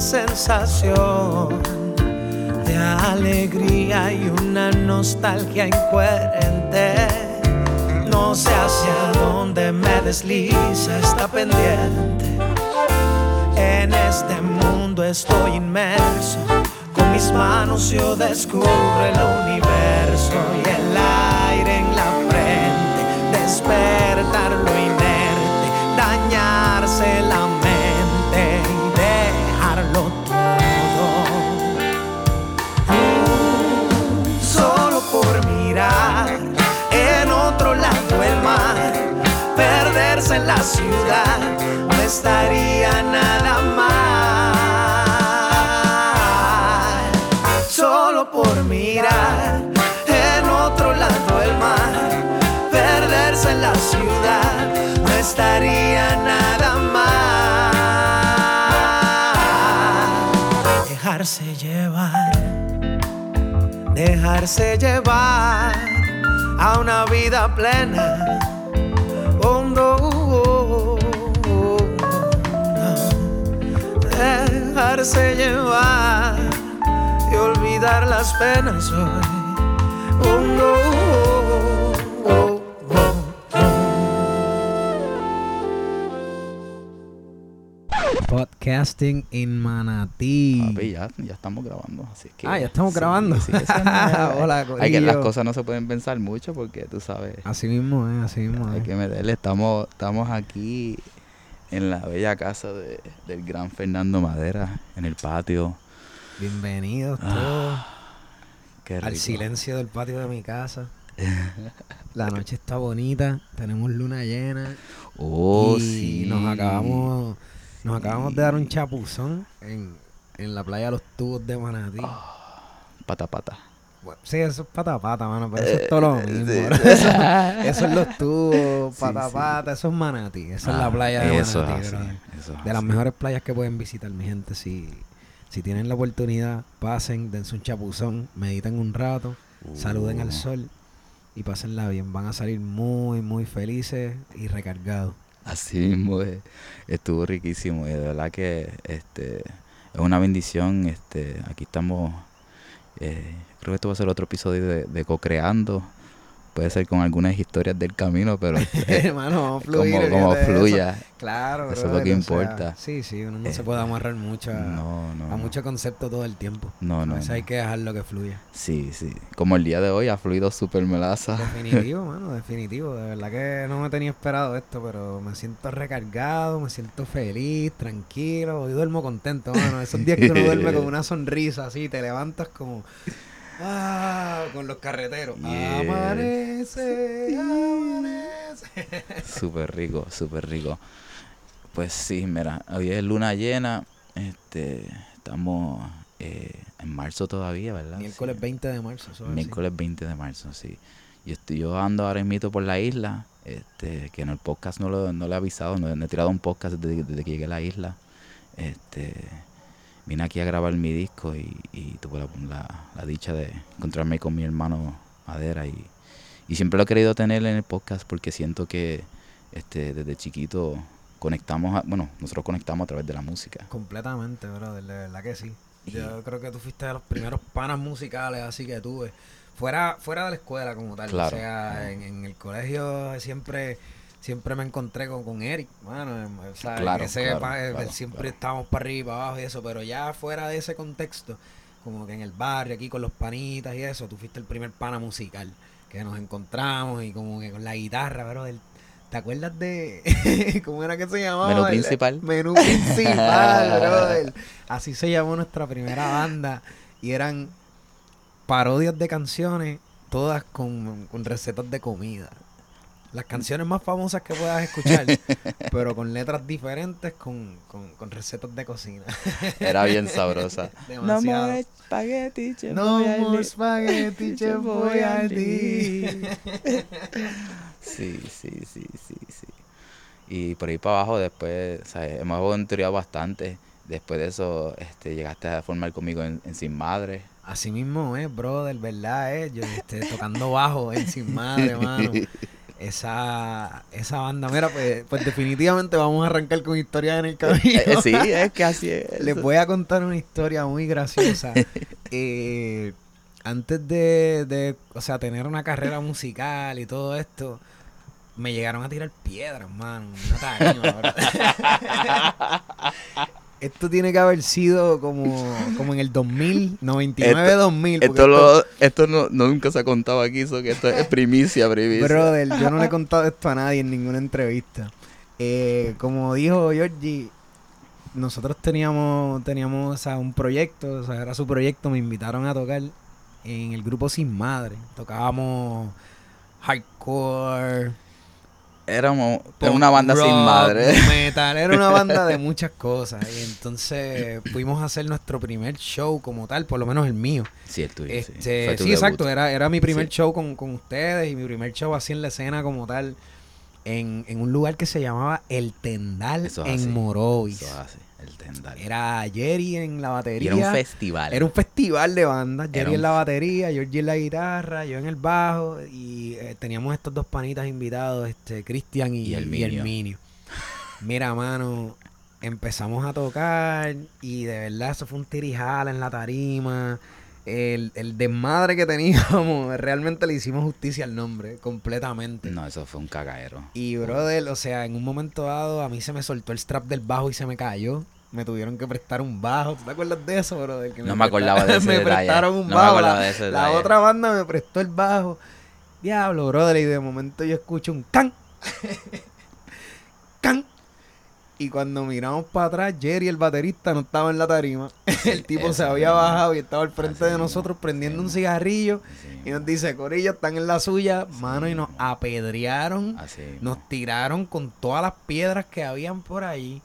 sensación de alegría y una nostalgia incoherente. No sé hacia dónde me desliza esta pendiente. En este mundo estoy inmerso. Con mis manos yo descubro el universo y el aire en la frente. Despertar lo inerte, dañarse en la ciudad, no estaría nada mal. Solo por mirar en otro lado el mar, perderse en la ciudad, no estaría nada mal. Dejarse llevar dejarse llevar a una vida plena. Dejarse llevar y olvidar las penas hoy. Oh, no, oh, oh, Podcasting in Manatí. Papi, ya, ya estamos grabando, así que... Ah, ya estamos sí, grabando. sí, es- Hola, Hay que, las cosas no se pueden pensar mucho porque tú sabes, Así mismo es, así mismo hay que meterle. Estamos, estamos aquí en la bella casa de- del gran Fernando Madera, en el patio. Bienvenidos Ah, todos al silencio del patio de mi casa. La noche está bonita, tenemos luna llena Oh, y sí. nos acabamos nos acabamos de dar un chapuzón en, en la playa Los Tubos de Manatí. Pata, pata. Bueno, sí, eso es pata a pata, mano, pero eso es Eh, todo lo mismo. sí. bro. Eso, eso es los tubos, pata a pata, eso es Manatí, esa es Ah, la playa de eso Manatí, es así, brother. eso es De las mejores playas que pueden visitar, mi gente. Si, si tienen la oportunidad, pasen, dense un chapuzón, mediten un rato, saluden al Uh. sol y pásenla bien. Van a salir muy, muy felices y recargados. Así mismo es. estuvo riquísimo y de verdad que este es una bendición. Este, aquí estamos, eh, creo que esto va a ser otro episodio de, de co-creando puede ser con algunas historias del camino, pero Hermano, fluir. como, de eso. fluya. Claro, Eso es lo que o sea, importa. sí, sí, uno no Eh, se puede amarrar mucho a, No, no. a mucho concepto todo el tiempo. No, no, A veces hay que dejarlo que fluya. Sí, sí. Como el día de hoy ha fluido súper melaza. Definitivo, mano, definitivo. De verdad que no me tenía esperado esto, pero me siento recargado, me siento feliz, tranquilo. Hoy duermo contento, mano. Esos días que uno duerme con una sonrisa así, te levantas como. Ah, con los carreteros. Yeah. Amanece, amanece. Súper rico, súper rico. Pues sí, mira, hoy es luna llena. Este, estamos eh, en marzo todavía, ¿verdad? Miércoles Sí. 20 de marzo. Miércoles 20 de marzo, sí. Y estoy yo ando ahora mismo por la isla, este, que en el podcast no lo, no le he avisado, no, no he tirado un podcast desde, desde que llegué a la isla. Este, vine aquí a grabar mi disco y, y tuve la, la- la dicha de encontrarme con mi hermano Madera y, y siempre lo he querido tener en el podcast porque siento que este, desde chiquito conectamos, a- bueno, nosotros conectamos a través de la música. Completamente, brother, de verdad que sí. Yo creo que tú fuiste de los primeros panas musicales así que tuve. Fuera, fuera de la escuela como tal. Claro. O sea, en, en el colegio siempre siempre me encontré con, con Eric, mano. sea, Claro, ese claro, pa- eh, claro, siempre estábamos para arriba y para abajo y eso, pero ya fuera de ese contexto, como que en el barrio, aquí con los panitas y eso, tú fuiste el primer pana musical que nos encontramos y como que con la guitarra, brother. ¿Te acuerdas de cómo era que se llamaba? Menú principal. Menú principal, brother. Así se llamó nuestra primera banda. Y eran parodias de canciones, todas con, con recetas de comida. Las canciones más famosas que puedas escuchar, pero con letras diferentes, con, con, con recetas de cocina. Era bien sabrosa. Demasiado. espagueti, chef No more spaghetti, chef Boyardee. Sí, sí, sí, sí, sí. Y por ahí para abajo después, ¿sabes? hemos aventurado bastante. Después de eso, este, llegaste a formar conmigo en, en Sin Madre. Así mismo es, brother, ¿verdad? Eh? Yo este, tocando bajo en Sin Madre, mano. Esa, esa banda, mira, pues, pues definitivamente vamos a arrancar con historias en el camino. Eh, eh, sí, es que así es. Les voy a contar una historia muy graciosa. Eh, antes de, de, o sea, tener una carrera musical y todo esto, me llegaron a tirar piedras, mano. Una tarima. Esto tiene que haber sido como, como en el 2000, 99, 2000. porque Esto, lo, esto no, no nunca se ha contado aquí, so que esto es primicia, primicia. Brother, yo no le he contado esto a nadie en ninguna entrevista. Eh, como dijo Georgie, nosotros teníamos, teníamos o sea, un proyecto, o sea, era su proyecto, me invitaron a tocar en el grupo Sin Madre. Tocábamos hardcore, Éramos punk una banda sin madre. metal, era una banda de muchas cosas. Y entonces fuimos a hacer nuestro primer show como tal, por lo menos el mío. Sí, el tuyo, sí. Este, Fue tu sí, debut. exacto, era, era mi primer Sí. show con, con ustedes y mi primer show así en la escena como tal en, en un lugar que se llamaba El Tendal es en Morovis. Eso hace, el tendal. Era Jerry en la y batería. era un festival. Era un festival de bandas. Jerry en la batería, Georgie en la guitarra, yo en el bajo. Y eh, teníamos estos dos panitas invitados, este Cristian y, Y el y Minio. Minio. Mira, mano, empezamos a tocar y de verdad eso fue un tirijala en la tarima. El, el desmadre que teníamos, realmente le hicimos justicia al nombre, completamente. No, eso fue un cagadero. Y brother, o sea, en un momento dado a mí se me soltó el strap del bajo y se me cayó. Me tuvieron que prestar un bajo. ¿Tú te acuerdas de eso, brother? Que No me acordaba de ese me detalle. prestaron un No bajo. la, de ese la detalle. otra banda me prestó el bajo. Diablo, brother. Y de momento yo escucho un can. can. Y cuando miramos para atrás, Jerry, el baterista, no estaba en la tarima. el tipo se eso había mismo. bajado y estaba al frente Así de mismo, nosotros prendiendo así un cigarrillo. Y nos dice, Corillo, están en la suya, mano, y nos apedrearon. Nos tiraron con todas las piedras que habían por ahí.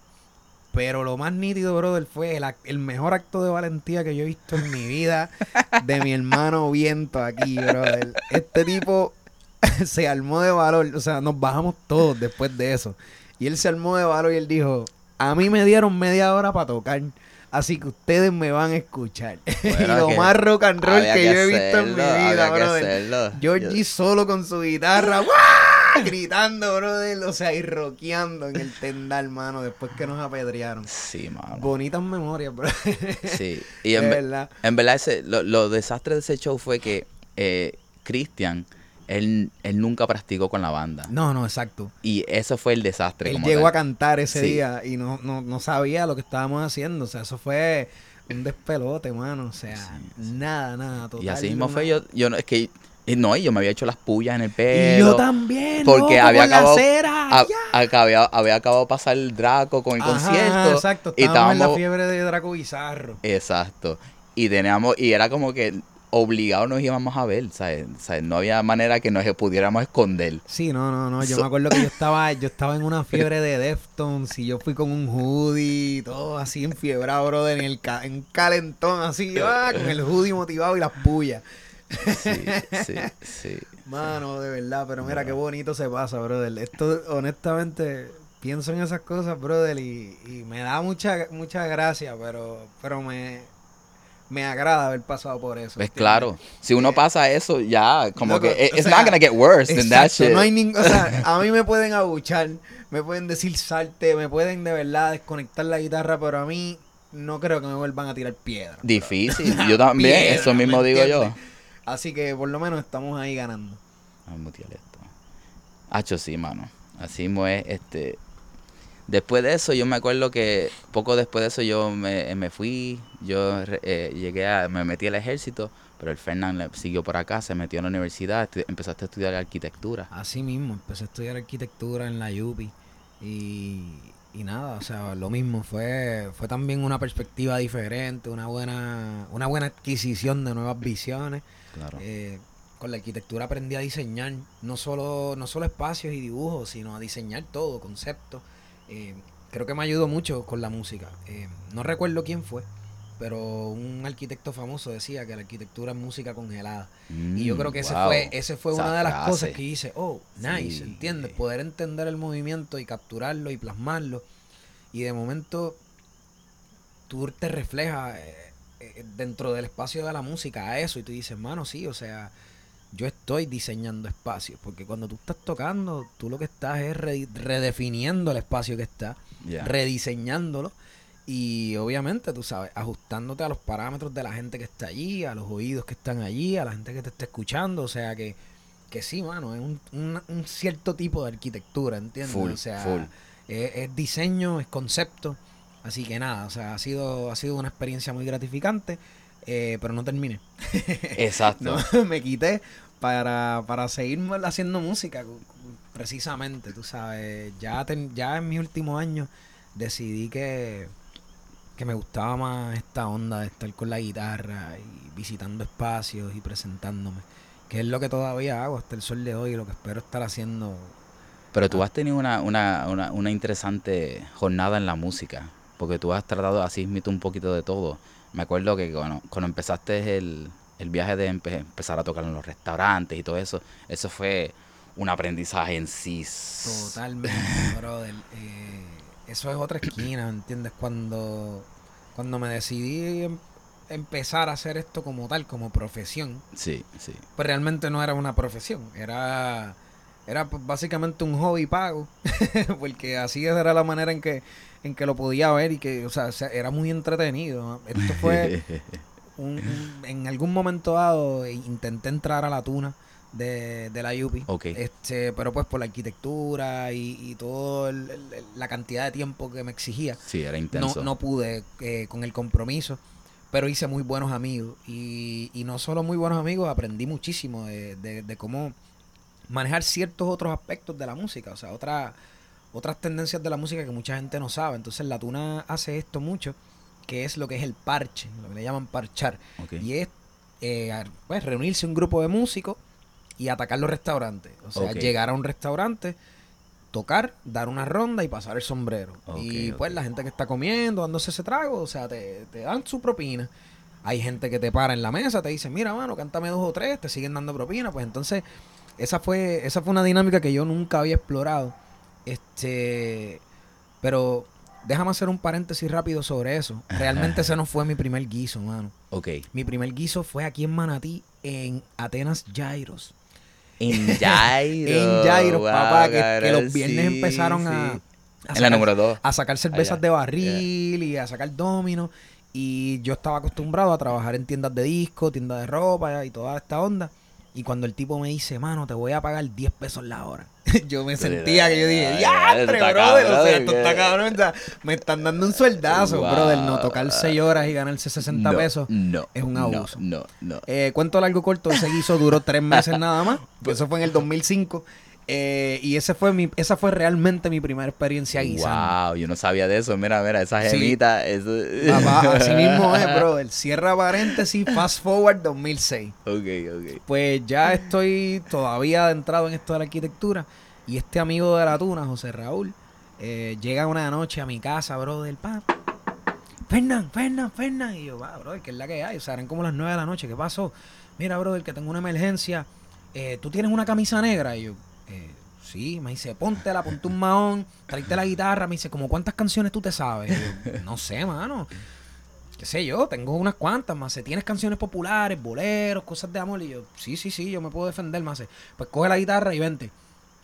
Pero lo más nítido, brother, fue el, el mejor acto de valentía que yo he visto en mi vida de mi hermano Viento aquí, brother. Este tipo se armó de valor. O sea, nos bajamos todos después de eso. Y él se armó de valor y él dijo, a mí me dieron media hora para tocar. Así que ustedes me van a escuchar. y Bueno, lo más rock and roll que, yo he visto en mi vida, brother. Georgie solo con su guitarra, ¡guau! gritando, brother, o sea, y rockeando en el tendal, mano, después que nos apedrearon. Sí, mano. Bonitas memorias, bro. Sí. Y en, ve- verdad. en verdad, ese, lo, lo desastre de ese show fue que eh, Cristian él, él nunca practicó con la banda. No, no, exacto. Y eso fue el desastre. Él como llegó tal. a cantar ese Sí. día y no, no, no sabía lo que estábamos haciendo. O sea, eso fue un despelote, mano. O sea, Sí, nada, nada. Total, Y así mismo fue yo, yo no, es que, y no, y yo me había hecho las pullas en el Y pelo. yo también. porque loco, había acabado- cera, a- había, había acabado de pasar el Draco con el Ajá, concierto. Exacto, y estábamos en la estábamos- fiebre de Draco Bizarro. Exacto. Y teníamos, y era como que obligados nos íbamos a ver, ¿sabes? ¿Sabes? No había manera que nos pudiéramos esconder. Sí, no, no, no. Yo So- me acuerdo que yo estaba, yo estaba en una fiebre de Deftones y yo fui con un hoodie, todo así enfiebrado, brother, en el ca- en un calentón así, ah, con el hoodie motivado y las pullas. Sí, sí, sí. Mano, de verdad, pero mira qué bonito se pasa, brother. Esto, honestamente, pienso en esas cosas, brother, y, y me da mucha, mucha gracia, pero, pero me, me agrada haber pasado por eso. Pues ¿entiendes? claro, si uno pasa eso, ya, como Loco, que o it's sea, not gonna get worse than that shit. no hay ningún, o sea, a mí me pueden abuchar, me pueden decir salte, me pueden de verdad desconectar la guitarra, pero a mí no creo que me vuelvan a tirar piedra. Difícil, yo también, Piedra, eso mismo ¿me digo entiendes? yo. Así que por lo menos estamos ahí ganando. Vamos a esto. Hacho, sí, mano. Así mismo es, este... Después de eso, yo me acuerdo que poco después de eso yo me, me fui, yo eh, llegué a, me metí al ejército, pero el Fernán siguió por acá, se metió en la universidad, empezaste a estudiar arquitectura. Así mismo, empecé a estudiar arquitectura en la UPI y, y nada, o sea, lo mismo, fue, fue también una perspectiva diferente, una buena, una buena adquisición de nuevas visiones. Claro. Eh, con la arquitectura aprendí a diseñar no solo, no solo espacios y dibujos, sino a diseñar todo, conceptos. Eh, creo que me ayudó mucho con la música. Eh, no recuerdo quién fue, pero un arquitecto famoso decía que la arquitectura es música congelada. y yo Mm, creo que ese wow. fue, ese fue Esa una de las frase. cosas que hice, oh, nice, Sí. ¿entiendes? Poder entender el movimiento y capturarlo y plasmarlo. Y de momento tú te reflejas dentro del espacio de la música a eso y tú dices, mano, sí, o sea, yo estoy diseñando espacios, porque cuando tú estás tocando, tú lo que estás es re- redefiniendo el espacio que está, rediseñándolo y obviamente, tú sabes, ajustándote a los parámetros de la gente que está allí, a los oídos que están allí, a la gente que te está escuchando, o sea que, que sí, mano, es un, un- un cierto tipo de arquitectura, ¿entiendes? Full, o sea, full. Es, es diseño, es concepto, así que nada, o sea, ha sido, ha sido una experiencia muy gratificante, eh, pero no terminé. Exacto. No, me quité para, para seguir haciendo música, precisamente, tú sabes. Ya, ten- ya en mis últimos años decidí que, que me gustaba más esta onda de estar con la guitarra y visitando espacios y presentándome, que es lo que todavía hago hasta el sol de hoy y lo que espero estar haciendo. Pero tú has tenido una, una, una, una interesante jornada en la música, porque tú has tratado así mismo un poquito de todo. Me acuerdo que cuando, cuando empezaste el, el viaje de empe- empezar a tocar en los restaurantes y todo eso, eso fue un aprendizaje en sí. Totalmente, brother. Eh, eso es otra esquina, ¿me entiendes? Cuando, cuando me decidí em- empezar a hacer esto como tal, como profesión, Sí, sí. pues realmente no era una profesión, era, era pues, básicamente un hobby pago, porque así era la manera en que, en que lo podía ver y que, o sea, se- era muy entretenido. ¿no? Esto fue un- un- en algún momento dado intenté entrar a la tuna de, de la UPI. Ok. Este, pero pues por la arquitectura y, y el- la cantidad de tiempo que me exigía, sí, era no, intenso. no pude eh, con el compromiso. Pero hice muy buenos amigos. Y, y no solo muy buenos amigos, aprendí muchísimo de, de- de cómo manejar ciertos otros aspectos de la música. O sea, otra, otras tendencias de la música que mucha gente no sabe. Entonces la tuna hace esto mucho, que es lo que es el parche, lo que le llaman parchar. Y es eh, pues, reunirse un grupo de músicos y atacar los restaurantes. O sea, llegar a un restaurante, tocar, dar una ronda y pasar el sombrero. Y pues la gente que está comiendo, dándose ese trago, o sea, te, te dan su propina. Hay gente que te para en la mesa, te dice, mira, mano, cántame dos o tres, te siguen dando propina. Pues entonces, esa fue, esa fue una dinámica que yo nunca había explorado. Este, pero déjame hacer un paréntesis rápido sobre eso. Realmente ese no fue mi primer guiso, mano. Ok. Mi primer guiso fue aquí en Manatí, en Atenas Jairos. En Jairo. En Jairos, wow, papá, que, los viernes sí, empezaron a, sí. a En la número dos. a sacar cervezas Allá, de barril y a sacar dominos. Y yo estaba acostumbrado a trabajar en tiendas de disco, tiendas de ropa y toda esta onda. Y cuando el tipo me dice, mano, te voy a pagar 10 pesos la hora. yo me sentía que yo dije, ya, brother. O sea, esto está cabrón. o sea, me están dando un sueldazo, Wow. brother. No tocar 6 horas y ganarse 60 No, pesos. No. es un no, abuso. No, no. Eh, cuento largo corto, ese guiso duró tres meses nada más. Pues eso fue en el 2005. Eh, y ese fue mi, esa fue realmente mi primera experiencia guisando. Wow, yo no sabía de eso. Mira, mira, esa Sí. gemita. Eso... Papá, así mismo es, bro. El cierra paréntesis, fast forward 2006. ok, ok. Pues ya estoy todavía adentrado en esto de la arquitectura. Y este amigo de la tuna, José Raúl, eh, llega una noche a mi casa, bro, del pan. Fernán, Fernán, Fernán. Y yo, va, bro, ¿qué es la que hay? O sea, eran como las 9 de la noche. ¿Qué pasó? Mira, bro, que tengo una emergencia. Eh, ¿Tú tienes una camisa negra? Y yo, eh, sí. Me dice, póntela, ponte un mahón, tráete la guitarra. Me dice, ¿como cuántas canciones tú te sabes? Y yo, no sé, mano. Qué sé yo, tengo unas cuantas, más. ¿Tienes canciones populares, boleros, cosas de amor? Y yo, sí, sí, sí, yo me puedo defender, más. Pues coge la guitarra y vente.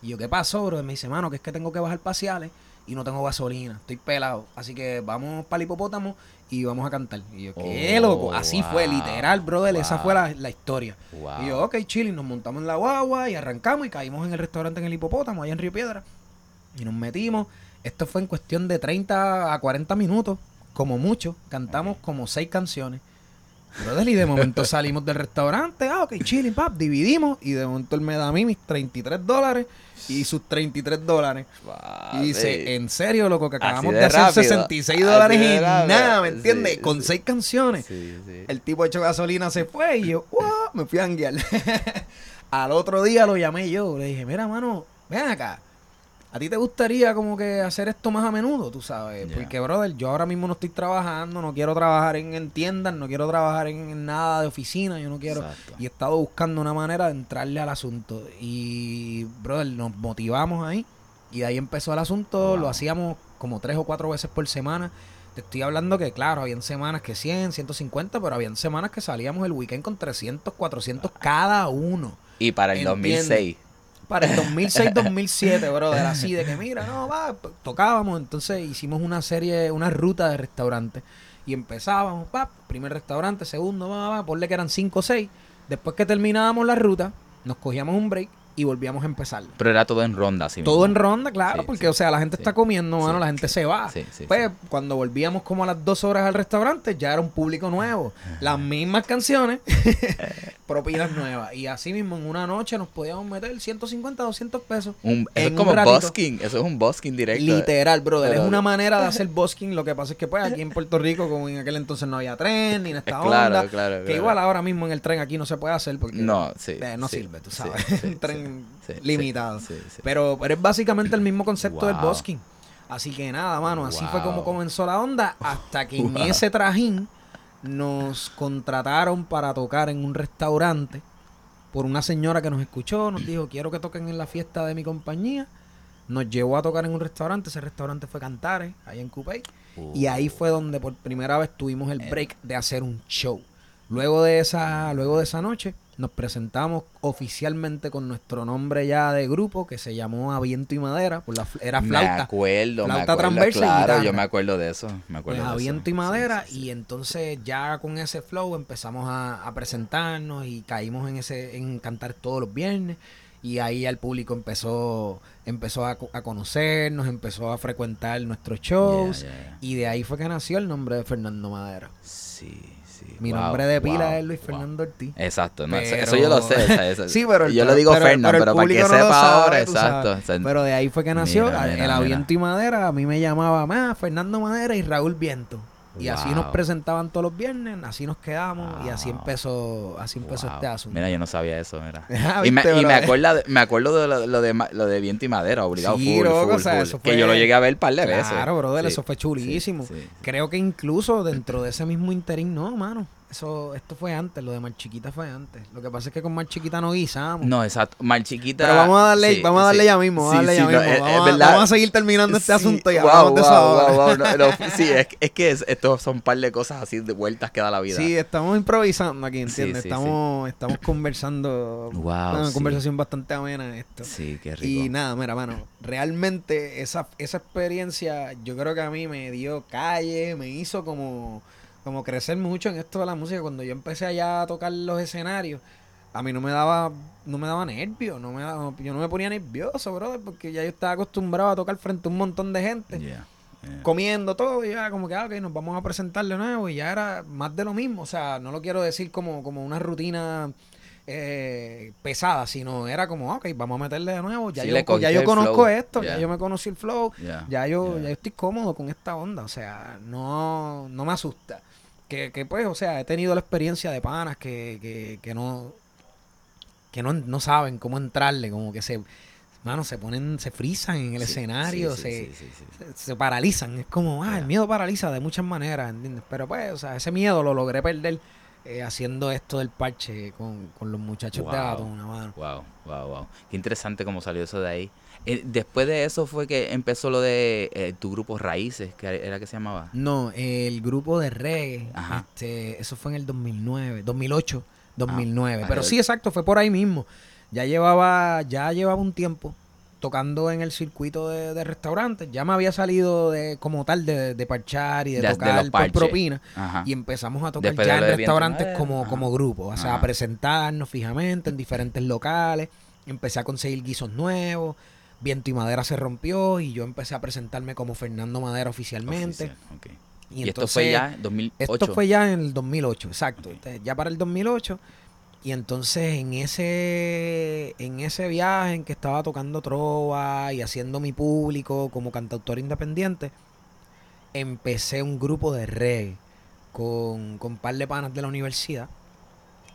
Y yo, ¿qué pasó, bro? Y me dice, mano, que es que tengo que bajar parciales y no tengo gasolina. Estoy pelado. Así que vamos para el hipopótamo y vamos a cantar. Y yo, qué Oh, loco. Así fue, literal, brother. Esa wow. fue la, la historia. Wow. Y yo, ok, chilling, nos montamos en la guagua y arrancamos y caímos en el restaurante en el hipopótamo, allá en Río Piedra. Y nos metimos. Esto fue en cuestión de 30 a 40 minutos, como mucho. Cantamos como seis canciones. Brother, y de momento salimos del restaurante, ah, ok, chilling, pap, dividimos. Y de momento él me da a mí mis 33 dólares y sus 33 dólares. Y dice, en serio, loco, que acabamos de de, hacer rápido. 66 Así dólares y rápido. nada, ¿me entiendes? Sí, Con sí. seis canciones. Sí. El tipo echó gasolina, se fue y yo, "Wow", me fui a anguiar. Al otro día lo llamé yo, le dije, mira, mano, ven acá. ¿A ti te gustaría como que hacer esto más a menudo, tú sabes? Porque, brother, yo ahora mismo no estoy trabajando, no quiero trabajar en, en tiendas, no quiero trabajar en, en nada de oficina, yo no quiero... Exacto. Y he estado buscando una manera de entrarle al asunto. Y, brother, nos motivamos ahí. Y de ahí empezó el asunto. Wow. Lo hacíamos como tres o cuatro veces por semana. Te estoy hablando que, claro, habían semanas que 100, 150, pero habían semanas que salíamos el weekend con 300, 400 cada uno. Y para el Entiende. 2006. Para el 2006, 2007, brother, así de que mira, no, va, p- tocábamos, entonces hicimos una serie, una ruta de restaurantes y empezábamos, pa, primer restaurante, segundo, va, va, ponle que eran cinco o seis. Después que terminábamos la ruta, nos cogíamos un break y volvíamos a empezar. Pero era todo en ronda, Todo mismo. en ronda, claro, Sí, porque, sí, o sea, la gente sí, está comiendo, mano, la gente se va. Pues, cuando volvíamos como a las dos horas al restaurante, ya era un público nuevo. Las mismas canciones, propinas nuevas. Y así mismo, en una noche nos podíamos meter 150, 200 pesos. Un- eso es como un busking. Eso es un busking directo. Literal, brother. Pero- es una manera de hacer busking. Lo que pasa es que, pues, aquí en Puerto Rico, como en aquel entonces no había tren ni en esta Claro, onda. claro, Que claro. igual ahora mismo en el tren aquí no se puede hacer porque No, eh, no sirve, tú sabes. un tren sí, limitado. sí, sí. Pero, pero es básicamente el mismo concepto del busking. Así que nada, mano, así fue como comenzó la onda. Hasta que en ese trajín nos contrataron para tocar en un restaurante por una señora que nos escuchó, nos dijo, quiero que toquen en la fiesta de mi compañía. Nos llevó a tocar en un restaurante, ese restaurante fue Cantares, ahí en Coupey. Y ahí fue donde por primera vez tuvimos el break de hacer un show. Luego de esa, luego de esa noche, nos presentamos oficialmente con nuestro nombre ya de grupo, que se llamó A Viento y Madera, por la, era Me flauta. me Flauta acuerdo. transversa y Claro, yo me acuerdo de eso. Me acuerdo Pues, a viento y madera sí, sí. y entonces ya con ese flow empezamos a, a presentarnos y caímos en ese en cantar todos los viernes y ahí el público empezó empezó a, a conocernos empezó a frecuentar nuestros shows Yeah, yeah, yeah. y de ahí fue que nació el nombre de Fernando Madera sí. Mi Wow, nombre de pila wow, es Luis wow. Fernando Ortiz Exacto, no, eso- Pero- eso yo lo sé. eso- Sí, pero el- yo le digo pero- Fernan, pero para que no lo sepa sabe, ahora, exacto. sabes. o sea, pero de ahí fue que nació Mira, el mira, a mira. Viento y Madera a mí me llamaba más Fernando Madera y Raúl Viento y así nos presentaban todos los viernes así nos quedamos y así empezó así empezó wow. este asunto Mira, yo no sabía eso, mira. Ah, y me, ¿viste, y me acuerdo me acuerdo de lo, lo de lo de viento y madera, obligado, Sí, full, loco, full, o sea, full. eso Que yo lo llegué a ver un par de veces. Claro, brother, Sí, eso fue chulísimo. sí. Creo que incluso dentro de ese mismo interín, no, mano. Eso, esto fue antes, lo de Mar Chiquita fue antes. Lo que pasa es que con Mar Chiquita no guisamos. No, exacto. Mal chiquita. Pero vamos a darle, sí, vamos a darle sí. ya mismo, vamos a Sí, darle sí, ya no, mismo. es- es vamos, a, verdad. vamos a seguir terminando este asunto y wow, wow, wow, wow, no, no, sí, es, es que es- estos son un par de cosas así de vueltas que da la vida. Sí, estamos improvisando aquí, ¿entiendes? Estamos, estamos conversando. Wow, una conversación bastante amena esto. Sí, qué rico. Y nada, mira, mano, realmente esa, esa experiencia yo creo que a mí me dio calle, me hizo como, como crecer mucho en esto de la música. Cuando yo empecé allá a tocar los escenarios, a mí no me daba no me daba nervio, no me daba- yo no me ponía nervioso, brother, porque ya yo estaba acostumbrado a tocar frente a un montón de gente, Yeah, yeah. comiendo todo, y ya como que, ah, ok, nos vamos a presentar de nuevo, y ya era más de lo mismo, o sea, no lo quiero decir como, como una rutina eh, pesada, sino era como, ok, vamos a meterle de nuevo, ya Sí, yo, ya yo conozco flow, esto, yeah. ya yo me conocí el flow, Yeah, ya yo, yeah. ya yo estoy cómodo con esta onda, o sea, no, no me asusta. Que, que pues, o sea, he tenido la experiencia de panas que, que, que no, que no, no saben cómo entrarle, como que se, mano, se ponen, se frizan en el Sí, escenario, sí, se, sí, se, se paralizan. Es como, ah, el miedo paraliza de muchas maneras, ¿entiendes? Pero pues, o sea, ese miedo lo logré perder eh, haciendo esto del parche con, con los muchachos de Wow. Atuna, mano. Wow, wow, wow. Qué interesante cómo salió eso de ahí. Eh, después de eso fue que empezó lo de eh, tu grupo Raíces, que era que se llamaba. No, el grupo de reggae, Ajá. este, eso fue en el 2009, 2008, 2009. Ah, Pero sí, exacto, fue por ahí mismo. Ya llevaba, ya llevaba un tiempo tocando en el circuito de, de restaurantes. Ya me había salido de como tal de, de parchar y de, De- tocar por propina. Ajá. Y empezamos a tocar Después ya en restaurantes como, Ajá. como grupo. O sea, a presentarnos fijamente en diferentes locales. Empecé a conseguir guisos nuevos. Viento y Madera se rompió y yo empecé a presentarme como Fernando Madera oficialmente. Oficial. Y, Y, esto fue ya en 2008. esto fue ya en el 2008, exacto. Ya para el 2008. Y entonces en ese en ese viaje en que estaba tocando trova y haciendo mi público como cantautor independiente, empecé un grupo de reggae con, con un par de panas de la universidad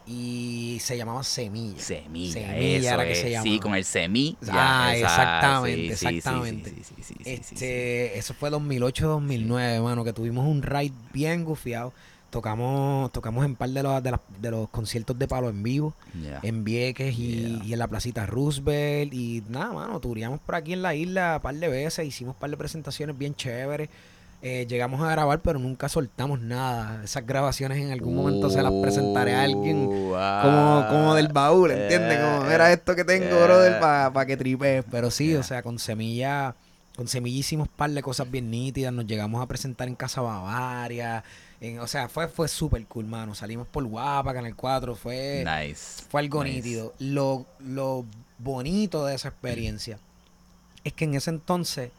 y se llamaba Semilla. Semilla, Semilla eso era que es. se Sí, llamaba. con el semi. ya, Ah, esa- exactamente, sí, sí, sí, exactamente. sí, sí, sí, sí, sí, sí, sí. Este, eso fue 2008-2009, mano, que tuvimos un ride bien gufiado. Tocamos, tocamos en par de los, de, las- de los conciertos de palo en vivo, en Vieques y, Yeah. y en la placita Roosevelt. Y nada, mano, turíamos por aquí en la isla un par de veces, hicimos un par de presentaciones bien chéveres. Eh, llegamos a grabar, pero nunca soltamos nada. Esas grabaciones en algún momento se las presentaré a alguien Uh, como, como del baúl, eh, ¿entiendes? Como, eh, mira esto que tengo, eh. brother, para que tripe. Pero sí, Yeah. o sea, con semilla, con semilla hicimos par de cosas bien nítidas. Nos llegamos a presentar en Casa Bavaria. en- o sea, fue, fue súper cool, mano. Salimos por Guapa, Canal 4. Fue, Nice. fue algo nice. nítido. Lo, lo bonito de esa experiencia es que en ese entonces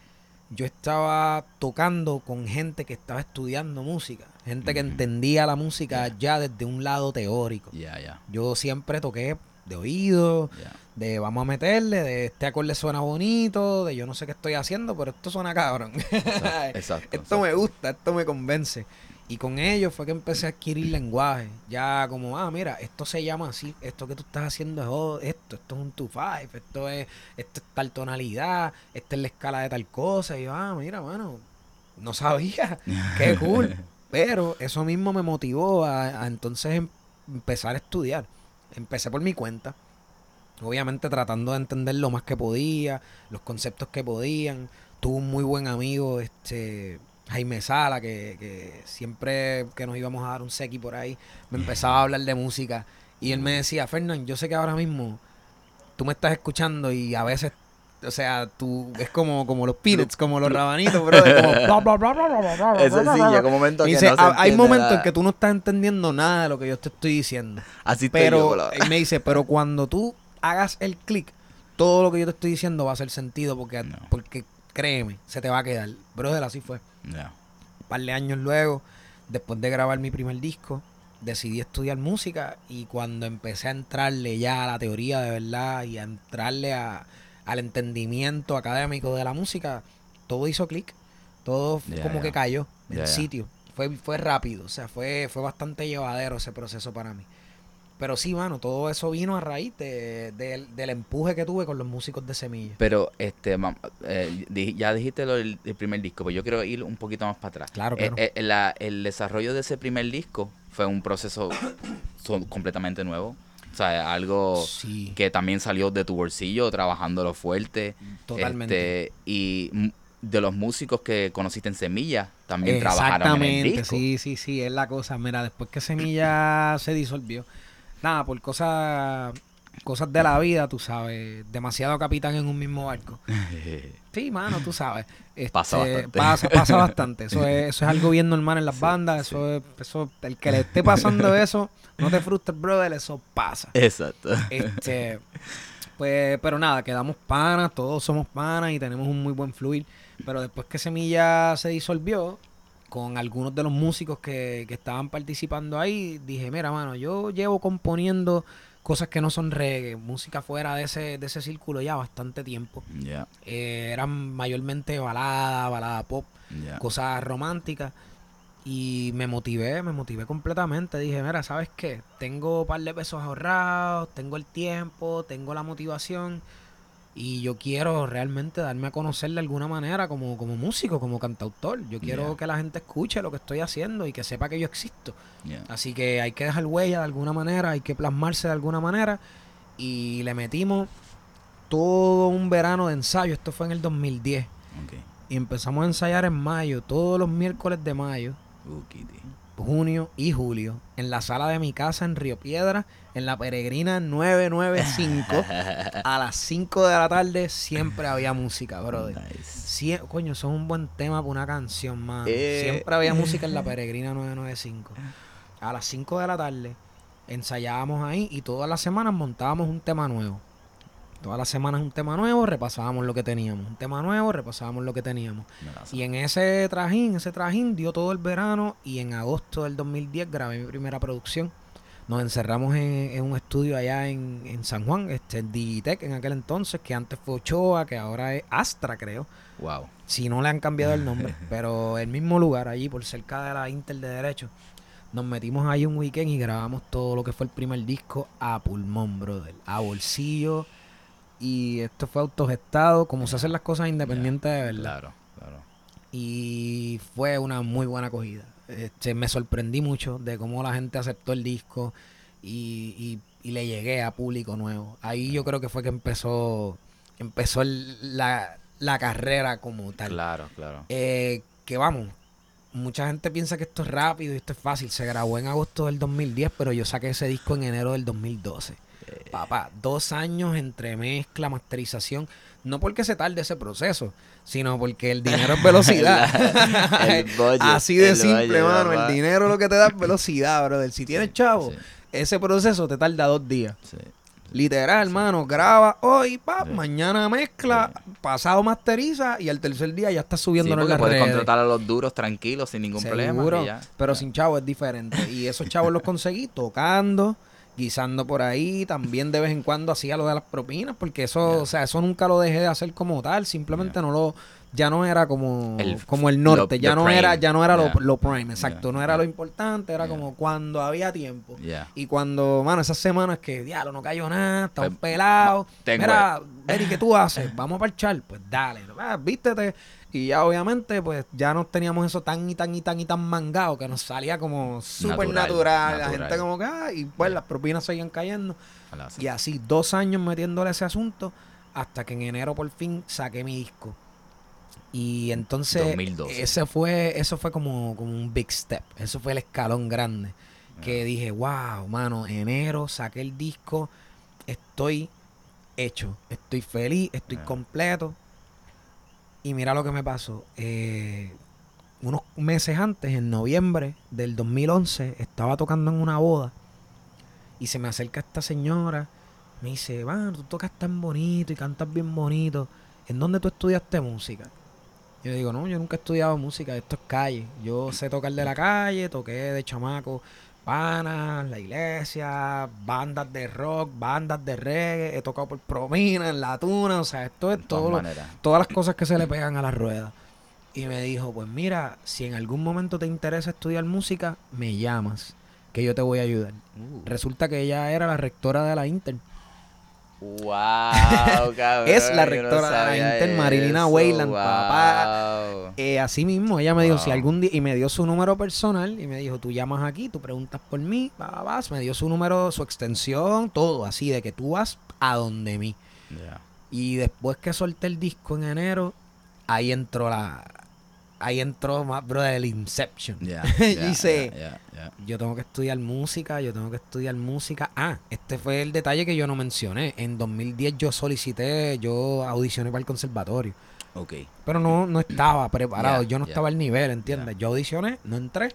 yo estaba tocando con gente que estaba estudiando música. Gente que entendía la música ya desde un lado teórico. Ya, ya, Yo siempre toqué de oído, de vamos a meterle, de este acorde suena bonito, de yo no sé qué estoy haciendo, pero esto suena cabrón. Exacto, exacto, esto me gusta, esto me convence. Y con ello fue que empecé a adquirir lenguaje. Ya como, ah, mira, esto se llama así, esto que tú estás haciendo es esto, esto es un 2-5, esto es, esto es tal tonalidad, esta es la escala de tal cosa. Y yo, ah, mira, mano, no sabía, qué cool. Pero eso mismo me motivó a, a entonces em- empezar a estudiar. Empecé por mi cuenta. Obviamente tratando de entender lo más que podía, los conceptos que podían. Tuve un muy buen amigo, este Jaime Sala, que, que siempre que nos íbamos a dar un sequi por ahí, me empezaba a hablar de música. Y él me decía, Fernán, yo sé que ahora mismo tú me estás escuchando y a veces, o sea, tú es como, como los Pirates, como los rabanitos, bro, como bla, bla, bla, Eso sí, llega un momento que dice, no se "Ah, hay momentos en nada". que tú no estás entendiendo nada de lo que yo te estoy diciendo. Así Pero yo, él me dice, pero cuando tú hagas el clic, todo lo que yo te estoy diciendo va a hacer sentido porque, No. porque créeme, se te va a quedar. Brother, así fue. Un par de años luego, después de grabar mi primer disco, decidí estudiar música y cuando empecé a entrarle ya a la teoría de verdad y a entrarle a- al entendimiento académico de la música, todo hizo clic. Todo como que cayó en sitio. Fue, fue rápido, o sea, fue, fue bastante llevadero ese proceso para mí. Pero sí, mano, todo eso vino a raíz de- del- del empuje que tuve con los músicos de Semilla. Pero, este, mam- eh, ya dijiste lo del, del primer disco, pero yo quiero ir un poquito más para atrás. Claro, Eh, claro. eh, la- el desarrollo de ese primer disco fue un proceso so- completamente nuevo. O sea, algo Sí, que también salió de tu bolsillo, trabajándolo fuerte. totalmente. Este, y de los músicos que conociste en Semilla, también trabajaron en el Exactamente, disco. sí, sí, sí, es la cosa. Mira, después que Semilla se disolvió, nada, por cosas cosas de la vida, tú sabes, demasiado capitán en un mismo barco. Sí, mano, tú sabes. Pasa Este, bastante. Pasa, pasa bastante. Eso es, eso es algo bien normal en las bandas. Eso es, eso, el que le esté pasando eso, no te frustres, brother, eso pasa. Exacto. Este, pues, pero nada, quedamos panas, todos somos panas y tenemos un muy buen fluir. Pero después que Semilla se disolvió, con algunos de los músicos que, que estaban participando ahí, dije, mira, mano, yo llevo componiendo cosas que no son reggae, música fuera de ese, de ese círculo ya bastante tiempo. Eh, eran mayormente balada, balada pop, cosas románticas. Y me motivé, me motivé completamente. Dije, mira, ¿sabes qué? Tengo un par de pesos ahorrados, tengo el tiempo, tengo la motivación. Y yo quiero realmente darme a conocer de alguna manera como, como músico, como cantautor. Yo quiero Yeah. que la gente escuche lo que estoy haciendo y que sepa que yo existo. Así que hay que dejar huella de alguna manera, hay que plasmarse de alguna manera. Y le metimos todo un verano de ensayo. Esto fue en el 2010. Ok. Y empezamos a ensayar en mayo, todos los miércoles de mayo, Uh. Junio y julio, en la sala de mi casa en Río Piedra, en la Peregrina 995. a las 5 de la tarde siempre había música, brother. Nice. Sie- coño, eso es un buen tema para una canción, mano. Eh. Siempre había música en la Peregrina 995. A las 5 de la tarde ensayábamos ahí y todas las semanas montábamos un tema nuevo. Todas las semanas un tema nuevo, repasábamos lo que teníamos. Un tema nuevo, repasábamos lo que teníamos. Y en ese trajín, ese trajín dio todo el verano y en agosto del 2010 grabé mi primera producción. Nos encerramos en, en un estudio allá en, en San Juan, este Digitech en aquel entonces, que antes fue Ochoa, que ahora es Astra, creo. Wow. Si no le han cambiado el nombre, pero el mismo lugar allí, por cerca de la Intel de Derecho. Nos metimos ahí un weekend y grabamos todo lo que fue el primer disco a pulmón, brother. A bolsillo. Y esto fue autogestado, como se hacen las cosas independientes de verdad Claro, claro. y fue una muy buena acogida. Este, me sorprendí mucho de cómo la gente aceptó el disco y, y- y le llegué a público nuevo. Ahí yo creo que fue que empezó empezó el- la, la carrera como tal. Claro, claro. Eh, que vamos, mucha gente piensa que esto es rápido y esto es fácil. Se grabó en agosto del 2010, pero yo saqué ese disco en enero del 2012. Papá, dos años entre mezcla, masterización. No porque se tarde ese proceso, sino porque el dinero es velocidad. Budget, Así de simple, budget, mano. papá. El dinero lo que te da es velocidad, brother. Si tienes chavo, Sí, ese proceso te tarda dos días. sí. Literal, hermano. Graba hoy, pa, Sí. mañana mezcla, pasado masteriza y al tercer día ya estás Sí, subiéndolo en las puedes redes. contratar a los duros tranquilos sin ningún problema. Seguro, y ya. pero Ya. sin chavo es diferente. Y esos chavos los conseguí tocando, guisando por ahí. También de vez en cuando hacía lo de las propinas, porque eso, o sea, eso nunca lo dejé de hacer como tal. Simplemente no lo, ya no era como El- como el norte, lo- ya no era, ya no era lo, lo prime, exacto. No era lo importante, era como cuando había tiempo. Y cuando, mano, esas semanas que, diablo, no cayó nada, estaba Pues, pelado. tengo- Mira, Eri, ¿qué tú haces? Vamos a parchar. Pues dale, ah, vístete. Y ya obviamente, pues ya no teníamos eso tan y tan y tan y tan mangado que nos salía como súper Natural, natural. La gente como que, ah, y pues las propinas seguían cayendo. Y así, dos años metiéndole ese asunto hasta que en enero por fin saqué mi disco. Y entonces, 2012. ese fue, eso fue como, como un big step. Eso fue el escalón grande. Que dije, wow, mano, enero saqué el disco, estoy hecho, estoy feliz, estoy Ya. completo. Y mira lo que me pasó. eh, unos meses antes, en noviembre del 2011, estaba tocando en una boda. Y se me acerca esta señora. Me dice, van, tú tocas tan bonito y cantas bien bonito. ¿En dónde tú estudiaste música? Yo digo, no, yo nunca he estudiado música, esto es calle. Yo sé tocar de la calle, toqué de chamaco, panas, la iglesia, bandas de rock, bandas de reggae, he tocado por promina, en la tuna, o sea, esto es todo, lo- todas las cosas que se le pegan a la rueda. Y me dijo, pues mira, si en algún momento te interesa estudiar música, me llamas, que yo te voy a ayudar. Uh. Resulta que ella era la rectora de la Inter. Wow, cabrón. Es la rectora de la sabía Inter, Marilina Weyland, wow. papá. Eh, así mismo, ella me dijo, si algún día, y me dio su número personal, y me dijo, tú llamas aquí, tú preguntas por mí, va, vas, me dio su número, su extensión, todo, así, de que tú vas a donde mí. Y después que solté el disco en enero, ahí entró la, ahí entró más, bro, el Inception. Ya, ya, ya. Yo tengo que estudiar música, yo tengo que estudiar música. Ah, este fue el detalle que yo no mencioné. En 2010 yo solicité, yo audicioné para el conservatorio. Ok. Pero no, no estaba preparado, yo no estaba al nivel, ¿entiendes? Yo audicioné, no entré